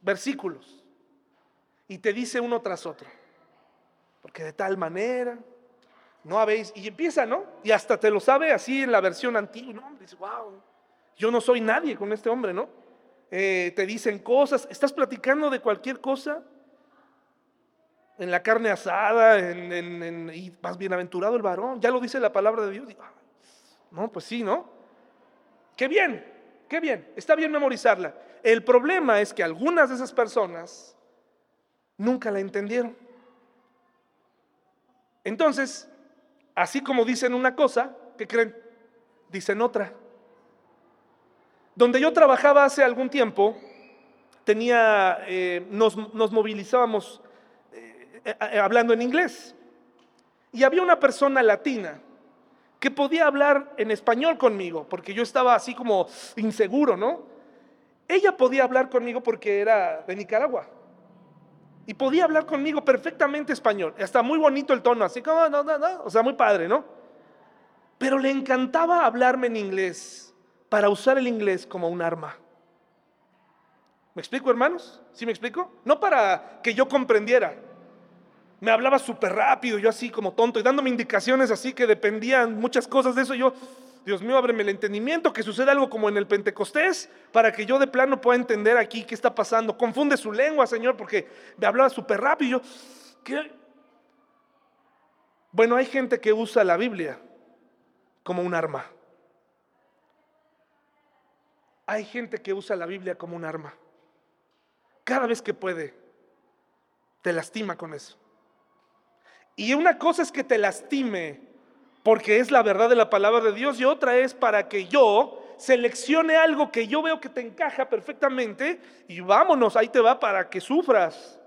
versículos y te dice uno tras otro. Porque de tal manera, no habéis, y empieza, ¿no? Y hasta te lo sabe así en la versión antigua, ¿no? Dice, wow, yo no soy nadie con este hombre, ¿no? Eh, te dicen cosas, estás platicando de cualquier cosa, en la carne asada, en, y más bienaventurado el varón, ya lo dice la palabra de Dios. no, pues sí, ¿no? Qué bien, qué bien, está bien memorizarla. El problema es que algunas de esas personas nunca la entendieron. Entonces, así como dicen una cosa, ¿qué creen? Dicen otra. Donde yo trabajaba hace algún tiempo, tenía, eh, nos, movilizábamos eh, eh, hablando en inglés. Y había una persona latina que podía hablar en español conmigo, porque yo estaba así como inseguro, ¿no? Ella podía hablar conmigo porque era de Nicaragua. Y podía hablar conmigo perfectamente español. Está muy bonito el tono, así como, no, no, no. O sea, muy padre, ¿no? Pero le encantaba hablarme en inglés para usar el inglés como un arma. ¿Me explico, hermanos? ¿Sí me explico? No para que yo comprendiera. Me hablaba súper rápido, yo así como tonto, y dándome indicaciones así que dependían muchas cosas de eso. Yo, Dios mío, ábreme el entendimiento, que suceda algo como en el Pentecostés, para que yo de plano pueda entender aquí qué está pasando. Confunde su lengua, Señor, porque me hablaba súper rápido. ¿qué? Bueno, hay gente que usa la Biblia como un arma. Hay gente que usa la Biblia como un arma. Cada vez que puede, te lastima con eso. Y una cosa es que te lastime porque es la verdad de la palabra de Dios y otra es para que yo seleccione algo que yo veo que te encaja perfectamente y vámonos, ahí te va para que sufras.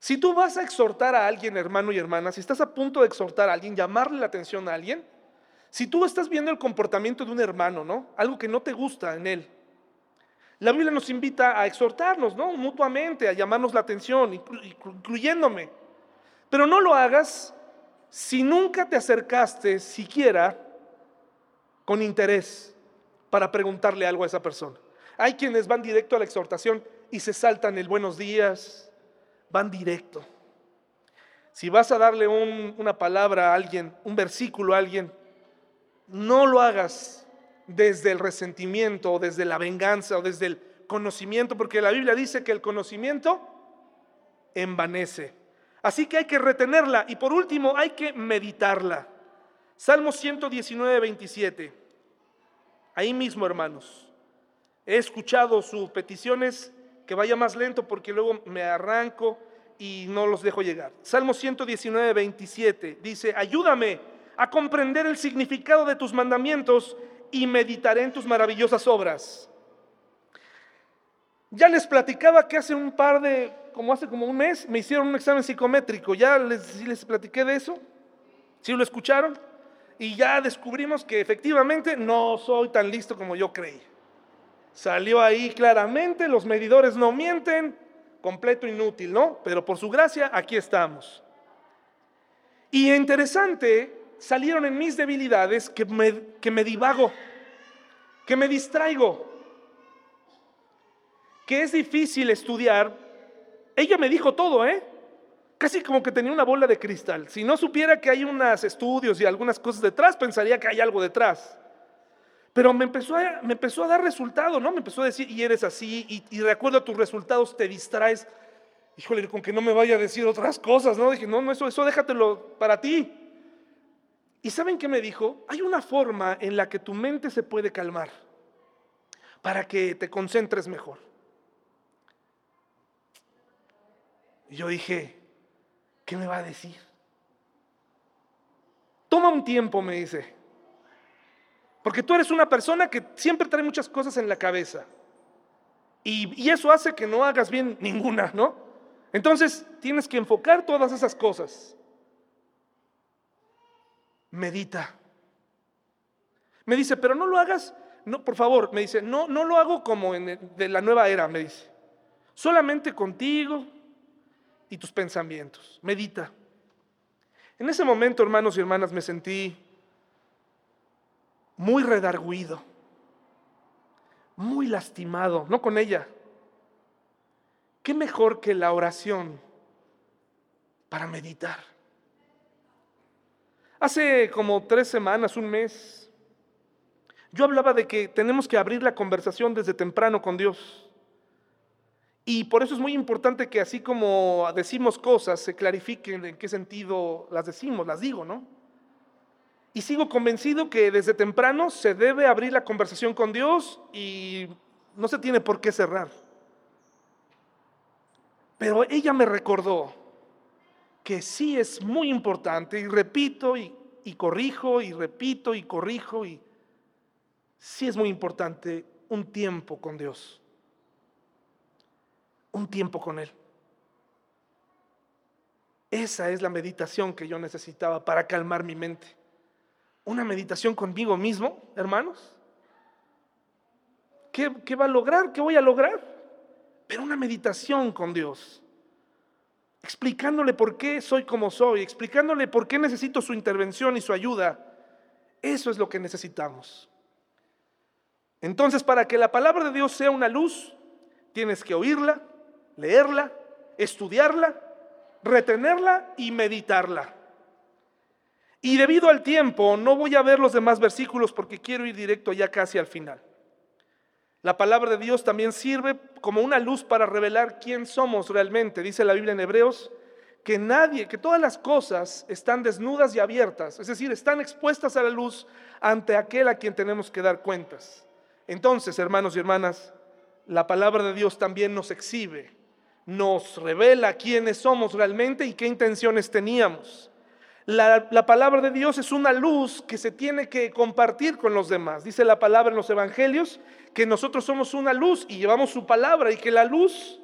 Si tú vas a exhortar a alguien, hermano y hermana, si estás a punto de exhortar a alguien, llamarle la atención a alguien, si tú estás viendo el comportamiento de un hermano, ¿no? Algo que no te gusta en él. La Biblia nos invita a exhortarnos, ¿no? Mutuamente, a llamarnos la atención, incluyéndome. Pero no lo hagas si nunca te acercaste siquiera con interés para preguntarle algo a esa persona. Hay quienes van directo a la exhortación y se saltan el buenos días, van directo. Si vas a darle una palabra a alguien, un versículo a alguien, no lo hagas desde el resentimiento o desde la venganza o desde el conocimiento, porque la Biblia dice que el conocimiento envanece. Así que hay que retenerla y por último hay que meditarla. Salmo 119, 27. Ahí mismo, hermanos. He escuchado sus peticiones, que vaya más lento porque luego me arranco y no los dejo llegar. Salmo 119, 27 dice, ayúdame a comprender el significado de tus mandamientos y meditaré en tus maravillosas obras. Ya les platicaba que hace un par de, como hace como un mes, me hicieron un examen psicométrico. Ya les, les platiqué de eso. ¿Sí lo escucharon? Y ya descubrimos que efectivamente no soy tan listo como yo creí. Salió ahí claramente, los medidores no mienten, completo inútil, ¿no? Pero por su gracia, aquí estamos. Y interesante salieron en mis debilidades que me, que me divago, que me distraigo, que es difícil estudiar. Ella me dijo todo, ¿eh? Casi como que tenía una bola de cristal. Si no supiera que hay unos estudios y algunas cosas detrás, pensaría que hay algo detrás. Pero me empezó a, me empezó a dar resultado, ¿no? Me empezó a decir, y eres así, y, y de acuerdo a tus resultados te distraes. Híjole, con que no me vaya a decir otras cosas, ¿no? Dije, no, no, eso, eso déjatelo para ti. ¿Y saben qué me dijo? Hay una forma en la que tu mente se puede calmar para que te concentres mejor. Y yo dije, ¿qué me va a decir? Toma un tiempo, me dice. Porque tú eres una persona que siempre trae muchas cosas en la cabeza. Y, y, eso hace que no hagas bien ninguna, ¿no? Entonces tienes que enfocar todas esas cosas medita. Me dice, pero no lo hagas, no, por favor, me dice, no, no lo hago como en de la nueva era, me dice. Solamente contigo y tus pensamientos. Medita. En ese momento, hermanos y hermanas, me sentí muy redarguido, muy lastimado, no con ella. ¿Qué mejor que la oración para meditar? Hace como tres semanas, un mes, yo hablaba de que tenemos que abrir la conversación desde temprano con Dios. Y por eso es muy importante que así como decimos cosas, se clarifiquen en qué sentido las decimos, las digo, ¿no? Y sigo convencido que desde temprano se debe abrir la conversación con Dios y no se tiene por qué cerrar. Pero ella me recordó que sí es muy importante, y repito y, y corrijo y repito y corrijo, y sí es muy importante un tiempo con Dios, un tiempo con Él. Esa es la meditación que yo necesitaba para calmar mi mente. Una meditación conmigo mismo, hermanos. ¿Qué, ¿Qué, va a lograr? ¿Qué voy a lograr? Pero una meditación con Dios explicándole por qué soy como soy, explicándole por qué necesito su intervención y su ayuda. Eso es lo que necesitamos. Entonces, para que la palabra de Dios sea una luz, tienes que oírla, leerla, estudiarla, retenerla y meditarla. Y debido al tiempo, no voy a ver los demás versículos porque quiero ir directo ya casi al final. La palabra de Dios también sirve como una luz para revelar quién somos realmente. Dice la Biblia en Hebreos que nadie, que todas las cosas están desnudas y abiertas, es decir, están expuestas a la luz ante aquel a quien tenemos que dar cuentas. Entonces, hermanos y hermanas, la palabra de Dios también nos exhibe, nos revela quiénes somos realmente y qué intenciones teníamos. La, la, palabra de Dios es una luz que se tiene que compartir con los demás. Dice la palabra en los evangelios que nosotros somos una luz y llevamos su palabra y que la luz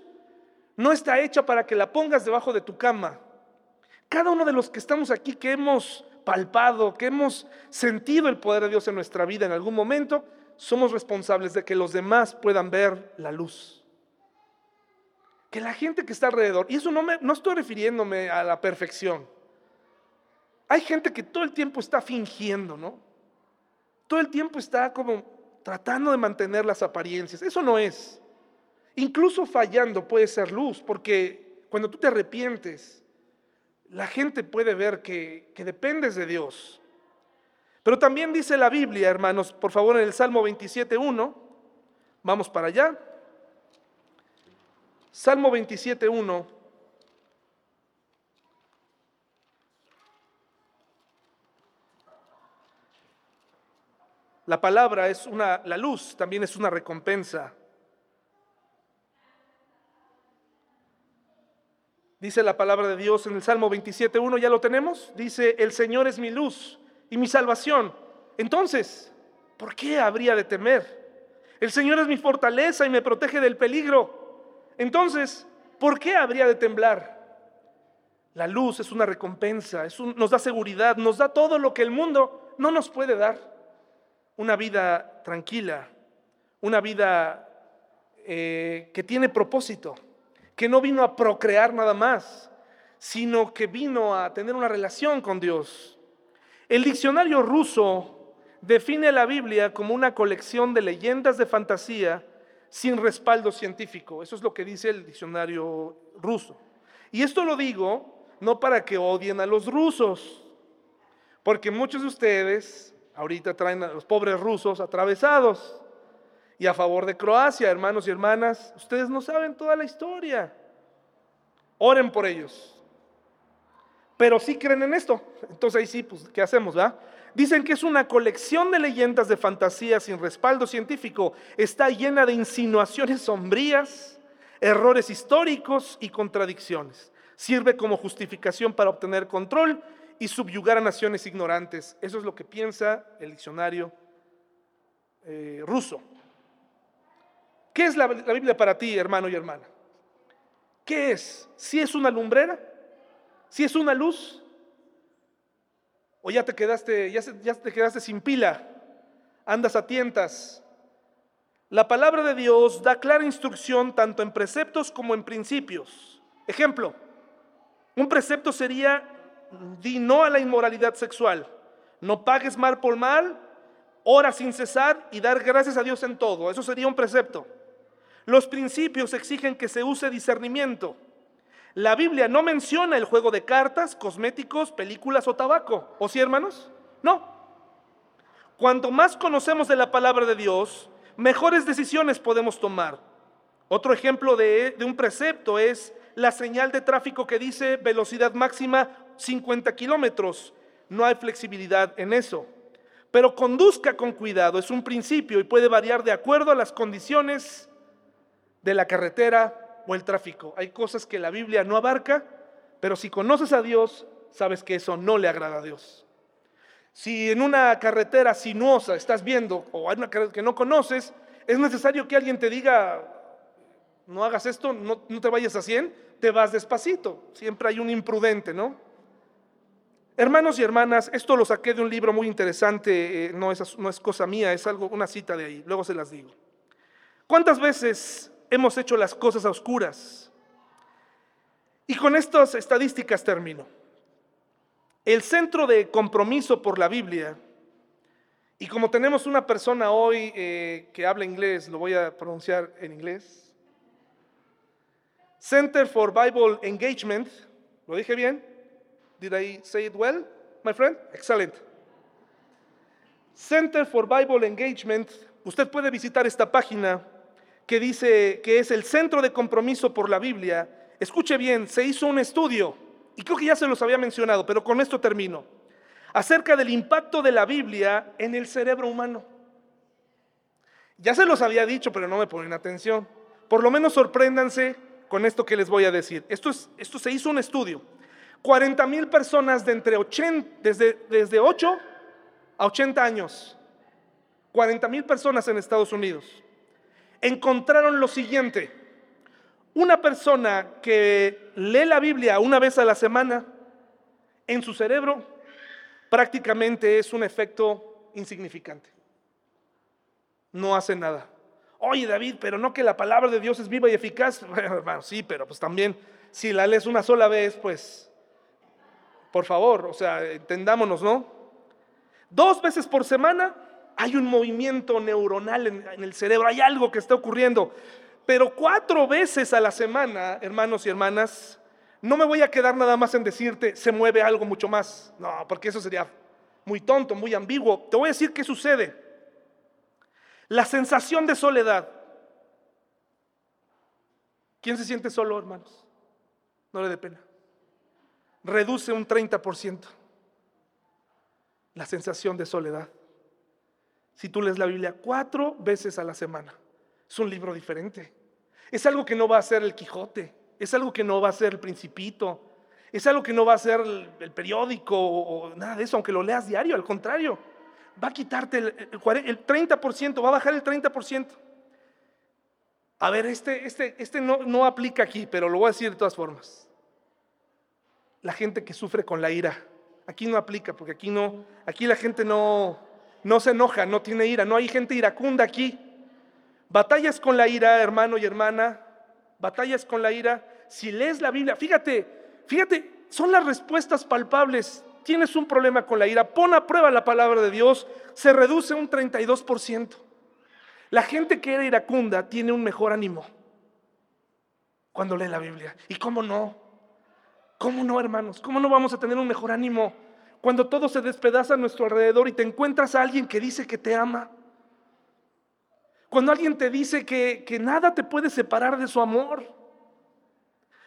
no está hecha para que la pongas debajo de tu cama. Cada uno de los que estamos aquí, que hemos palpado, que hemos sentido el poder de Dios en nuestra vida en algún momento, somos responsables de que los demás puedan ver la luz. Que la gente que está alrededor, y eso no, me, no estoy refiriéndome a la perfección. Hay gente que todo el tiempo está fingiendo, ¿no? Todo el tiempo está como tratando de mantener las apariencias. Eso no es. Incluso fallando puede ser luz, porque cuando tú te arrepientes, la gente puede ver que, dependes de Dios. Pero también dice la Biblia, hermanos, por favor, en el Salmo 27.1, vamos para allá. Salmo 27.1. La palabra es una, la luz también es una recompensa. Dice la palabra de Dios en el Salmo 27.1, ¿ya lo tenemos? Dice, el Señor es mi luz y mi salvación. Entonces, ¿por qué habría de temer? El Señor es mi fortaleza y me protege del peligro. Entonces, ¿por qué habría de temblar? La luz es una recompensa, nos da seguridad, nos da todo lo que el mundo no nos puede dar. Una vida tranquila, una vida eh, que tiene propósito que no vino a procrear nada más, sino que vino a tener una relación con Dios. El diccionario ruso define la Biblia como una colección de leyendas de fantasía sin respaldo científico. Eso es lo que dice el diccionario ruso. Y esto lo digo no para que odien a los rusos, porque muchos de ustedes ahorita traen a los pobres rusos atravesados y a favor de Croacia, hermanos y hermanas. Ustedes no saben toda la historia. Oren por ellos. Pero sí creen en esto. Entonces ahí sí, pues, ¿qué hacemos, va? Dicen que es una colección de leyendas de fantasía sin respaldo científico. Está llena de insinuaciones sombrías, errores históricos y contradicciones. Sirve como justificación para obtener control y subyugar a naciones ignorantes. Eso es lo que piensa el diccionario eh, ruso. ¿Qué es la, Biblia para ti, hermano y hermana? ¿Qué es? ¿Si es una lumbrera? ¿Si es una luz? ¿O ya te quedaste, ya, ya te quedaste sin pila? ¿Andas a tientas? La palabra de Dios da clara instrucción tanto en preceptos como en principios. Ejemplo, un precepto sería, di no a la inmoralidad sexual, no pagues mal por mal, ora sin cesar y dar gracias a Dios en todo. Eso sería un precepto. Los principios exigen que se use discernimiento. La Biblia no menciona el juego de cartas, cosméticos, películas o tabaco. ¿O sí, hermanos? No. Cuanto más conocemos de la palabra de Dios, mejores decisiones podemos tomar. Otro ejemplo de, de, un precepto es la señal de tráfico que dice velocidad máxima 50 kilómetros. No hay flexibilidad en eso. Pero conduzca con cuidado, es un principio y puede variar de acuerdo a las condiciones de la carretera o el tráfico. Hay cosas que la Biblia no abarca, pero si conoces a Dios, sabes que eso no le agrada a Dios. Si en una carretera sinuosa estás viendo o hay una carretera que no conoces, es necesario que alguien te diga, no hagas esto, no, te vayas a 100, te vas despacito. Siempre hay un imprudente, ¿no? Hermanos y hermanas, esto lo saqué de un libro muy interesante, eh, no, es, no es cosa mía, es algo, una cita de ahí, luego se las digo. ¿Cuántas veces hemos hecho las cosas a oscuras. Y con estas estadísticas termino. El centro de compromiso por la Biblia, y como tenemos una persona hoy eh, que habla inglés, lo voy a pronunciar en inglés. Center for Bible Engagement, ¿lo dije bien? Did I say it well, my friend? Excellent. Center for Bible Engagement, usted puede visitar esta página que dice que es el centro de compromiso por la Biblia, escuche bien, se hizo un estudio y creo que ya se los había mencionado, pero con esto termino, acerca del impacto de la Biblia en el cerebro humano. Ya se los había dicho, pero no me ponen atención. Por lo menos sorpréndanse con esto que les voy a decir. Esto, es, esto se hizo un estudio. 40 mil personas de entre 80, desde, desde 8 a 80 años. 40 mil personas en Estados Unidos. Encontraron lo siguiente. Una persona que lee la Biblia una vez a la semana, en su cerebro prácticamente es un efecto insignificante. No hace nada. Oye David, pero no que la palabra de Dios es viva y eficaz. Bueno, sí, pero pues también si la lees una sola vez, pues, por favor, o sea, entendámonos, ¿no? Dos veces por semana hay un movimiento neuronal en, el cerebro, hay algo que está ocurriendo. Pero cuatro veces a la semana, hermanos y hermanas, no me voy a quedar nada más en decirte, se mueve algo mucho más. No, porque eso sería muy tonto, muy ambiguo. Te voy a decir qué sucede. La sensación de soledad. ¿Quién se siente solo, hermanos? No le dé pena. Reduce un 30% la sensación de soledad. Si tú lees la Biblia cuatro veces a la semana, es un libro diferente. Es algo que no va a ser el Quijote, es algo que no va a ser el Principito, es algo que no va a ser el, periódico o, nada de eso, aunque lo leas diario, al contrario va a quitarte el, 30%, va a bajar el 30%. A ver, este, este, este no, no aplica aquí, pero lo voy a decir de todas formas. La gente que sufre con la ira, aquí no aplica, porque aquí no, aquí la gente no, no se enoja, no tiene ira, no hay gente iracunda aquí. Batallas con la ira, hermano y hermana, batallas con la ira. Si lees la Biblia, fíjate, fíjate, son las respuestas palpables tienes un problema con la ira, pon a prueba la palabra de Dios, se reduce un 32%. La gente que era iracunda tiene un mejor ánimo cuando lee la Biblia. ¿Y cómo no? ¿Cómo no, hermanos? ¿Cómo no vamos a tener un mejor ánimo cuando todo se despedaza a nuestro alrededor y te encuentras a alguien que dice que te ama? Cuando alguien te dice que, que nada te puede separar de su amor.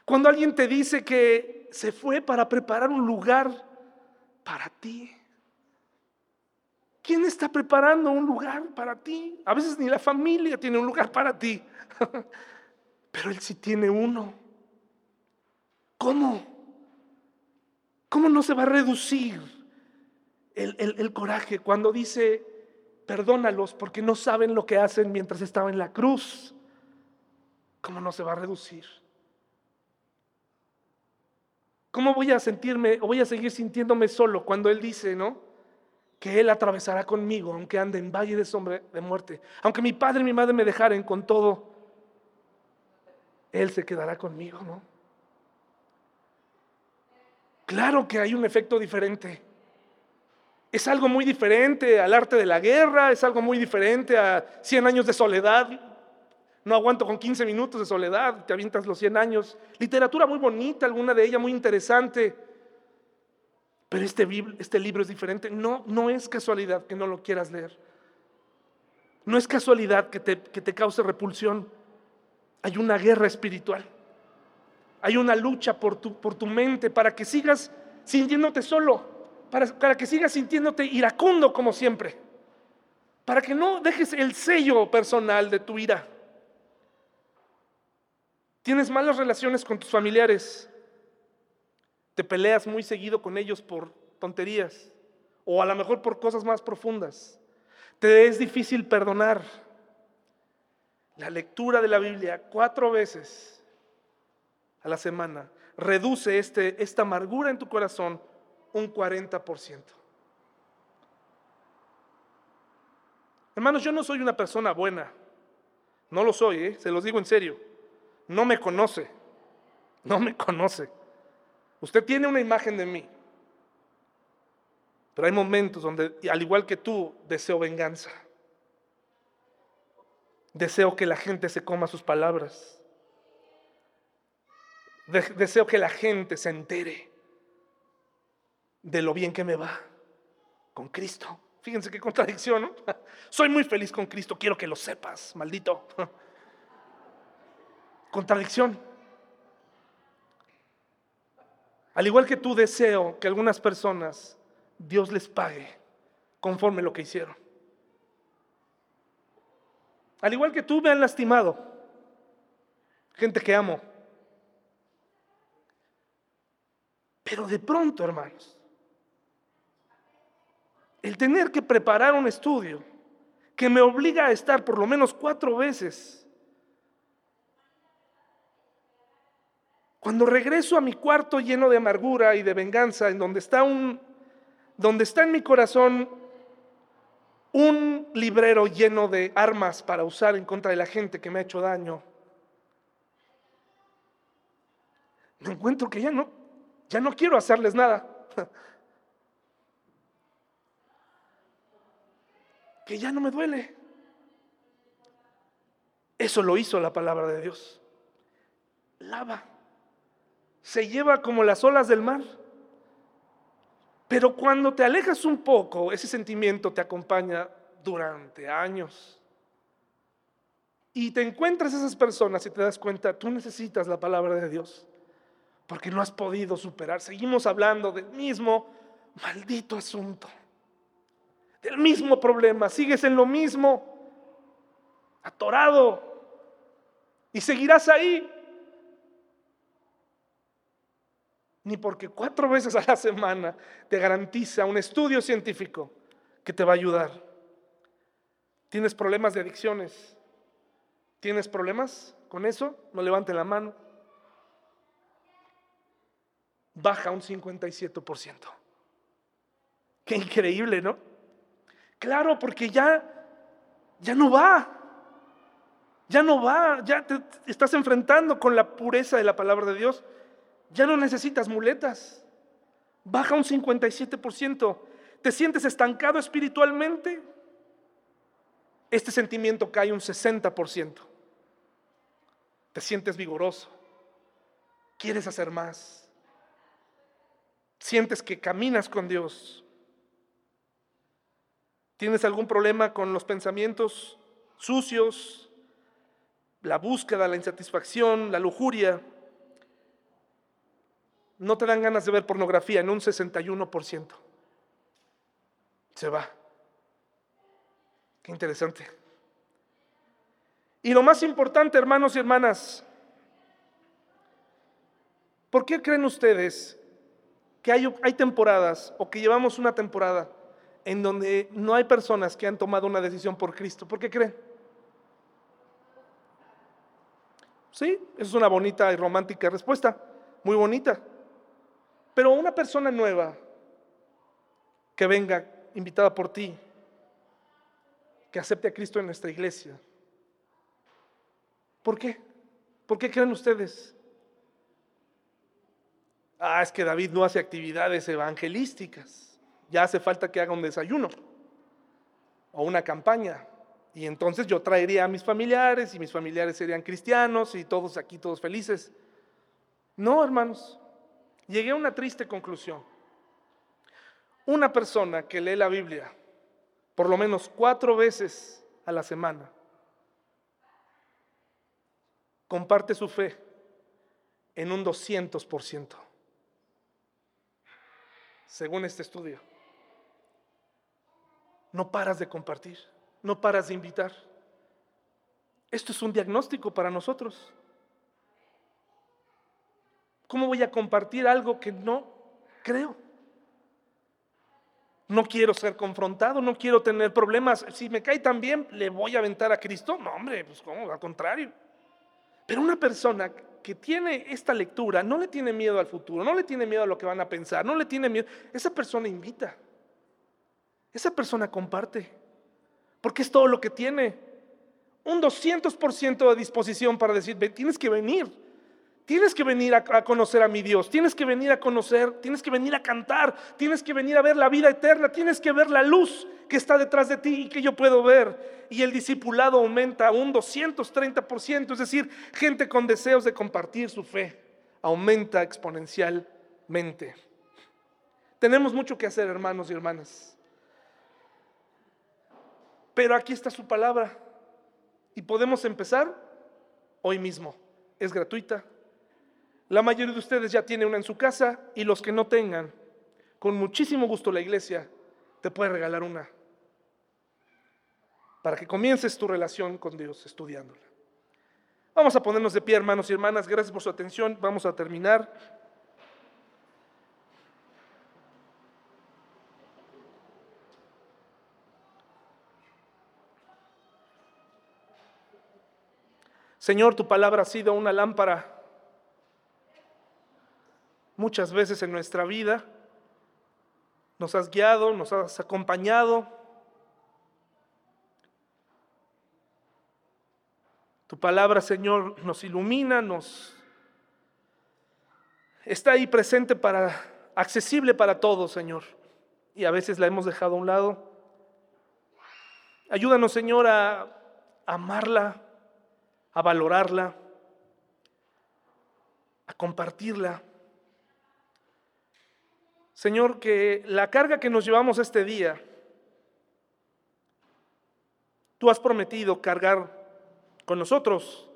Cuando alguien te dice que se fue para preparar un lugar para ti. ¿Quién está preparando un lugar para ti? A veces ni la familia tiene un lugar para ti, pero Él sí tiene uno. ¿Cómo? ¿Cómo no se va a reducir el, el coraje cuando dice, perdónalos porque no saben lo que hacen mientras estaba en la cruz? ¿Cómo no se va a reducir? ¿Cómo voy a sentirme o voy a seguir sintiéndome solo cuando Él dice, ¿no? Que Él atravesará conmigo, aunque ande en valle de sombra de muerte. Aunque mi padre y mi madre me dejaren con todo, Él se quedará conmigo, ¿no? Claro que hay un efecto diferente. Es algo muy diferente al arte de la guerra, es algo muy diferente a 100 años de soledad. No aguanto con 15 minutos de soledad, te avientas los 100 años. Literatura muy bonita, alguna de ellas muy interesante. Pero este, este libro es diferente. No, no es casualidad que no lo quieras leer. No es casualidad que te, que te cause repulsión. Hay una guerra espiritual. Hay una lucha por tu, por tu mente para que sigas sintiéndote solo, para, para que sigas sintiéndote iracundo como siempre, para que no dejes el sello personal de tu ira. Tienes malas relaciones con tus familiares. Te peleas muy seguido con ellos por tonterías o a lo mejor por cosas más profundas. Te es difícil perdonar. La lectura de la Biblia cuatro veces a la semana reduce este, esta amargura en tu corazón un 40%. Hermanos, yo no soy una persona buena. No lo soy, ¿eh? se los digo en serio no me conoce, no me conoce. Usted tiene una imagen de mí, pero hay momentos donde, al igual que tú, deseo venganza. Deseo que la gente se coma sus palabras. Deseo que la gente se entere de lo bien que me va con Cristo. Fíjense qué contradicción, ¿no? Soy muy feliz con Cristo, quiero que lo sepas, maldito. Contradicción. Al igual que tú deseo que algunas personas Dios les pague conforme lo que hicieron. Al igual que tú me han lastimado, gente que amo. Pero de pronto, hermanos, el tener que preparar un estudio que me obliga a estar por lo menos cuatro veces. Cuando regreso a mi cuarto lleno de amargura y de venganza, en donde está un, donde está en mi corazón un librero lleno de armas para usar en contra de la gente que me ha hecho daño, me encuentro que ya no, ya no quiero hacerles nada. Que ya no me duele. Eso lo hizo la palabra de Dios. Lava. Se lleva como las olas del mar. Pero cuando te alejas un poco, ese sentimiento te acompaña durante años. Y te encuentras esas personas y te das cuenta, tú necesitas la palabra de Dios porque no has podido superar. Seguimos hablando del mismo maldito asunto, del mismo problema. Sigues en lo mismo, atorado, y seguirás ahí. Ni porque cuatro veces a la semana te garantiza un estudio científico que te va a ayudar. ¿Tienes problemas de adicciones? ¿Tienes problemas con eso? No levanten la mano baja un 57%. Qué increíble, ¿no? Claro, porque ya, ya no va. Ya no va, ya te estás enfrentando con la pureza de la palabra de Dios. Ya no necesitas muletas. Baja un 57%. ¿Te sientes estancado espiritualmente? Este sentimiento cae un 60%. Te sientes vigoroso. Quieres hacer más sientes que caminas con Dios. ¿Tienes algún problema con los pensamientos sucios, la búsqueda, la insatisfacción, la lujuria? No te dan ganas de ver pornografía en un 61%. Se va. Qué interesante. Y lo más importante, hermanos y hermanas, ¿por qué creen ustedes que hay, hay temporadas o que llevamos una temporada en donde no hay personas que han tomado una decisión por Cristo. ¿Por qué creen? Sí, es una bonita y romántica respuesta, muy bonita. Pero una persona nueva que venga invitada por ti, que acepte a Cristo en nuestra iglesia. ¿Por qué? ¿Por qué creen ustedes? Ah, es que David no hace actividades evangelísticas. Ya hace falta que haga un desayuno o una campaña. Y entonces yo traería a mis familiares y mis familiares serían cristianos y todos aquí, todos felices. No, hermanos. Llegué a una triste conclusión. Una persona que lee la Biblia por lo menos cuatro veces a la semana comparte su fe en un 200% según este estudio. No paras de compartir, no paras de invitar. Esto es un diagnóstico para nosotros. ¿Cómo voy a compartir algo que no creo? No quiero ser confrontado, no quiero tener problemas. Si me cae tan bien, ¿le voy a aventar a Cristo? No, hombre, pues como, al contrario. Pero una persona que tiene esta lectura no le tiene miedo al futuro, no le tiene miedo a lo que van a pensar, no le tiene miedo. Esa persona invita. Esa persona comparte. Porque es todo lo que tiene. Un 200% de disposición para decir, tienes que venir. Tienes que venir a, conocer a mi Dios, tienes que venir a conocer, tienes que venir a cantar, tienes que venir a ver la vida eterna, tienes que ver la luz que está detrás de ti y que yo puedo ver. Y el discipulado aumenta un 230%, es decir, gente con deseos de compartir su fe aumenta exponencialmente. Tenemos mucho que hacer, hermanos y hermanas. Pero aquí está su palabra y podemos empezar hoy mismo. Es gratuita, La mayoría de ustedes ya tiene una en su casa y los que no tengan, con muchísimo gusto la iglesia te puede regalar una para que comiences tu relación con Dios estudiándola. Vamos a ponernos de pie, hermanos y hermanas. Gracias por su atención. Vamos a terminar. Señor, tu palabra ha sido una lámpara muchas veces en nuestra vida. Nos has guiado, nos has acompañado. Tu palabra, Señor, nos ilumina, nos está ahí presente para accesible para todos, Señor. Y a veces la hemos dejado a un lado. Ayúdanos, Señor, a amarla, a valorarla, a compartirla. Señor, que la carga que nos llevamos este día, tú has prometido cargar con nosotros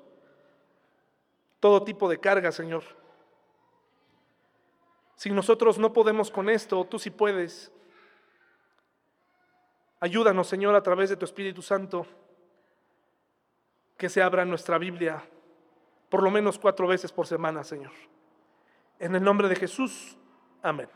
todo tipo de carga, Señor. Si nosotros no podemos con esto, tú sí puedes. Ayúdanos, Señor, a través de tu Espíritu Santo, que se abra nuestra Biblia por lo menos cuatro veces por semana, Señor. En el nombre de Jesús, amén.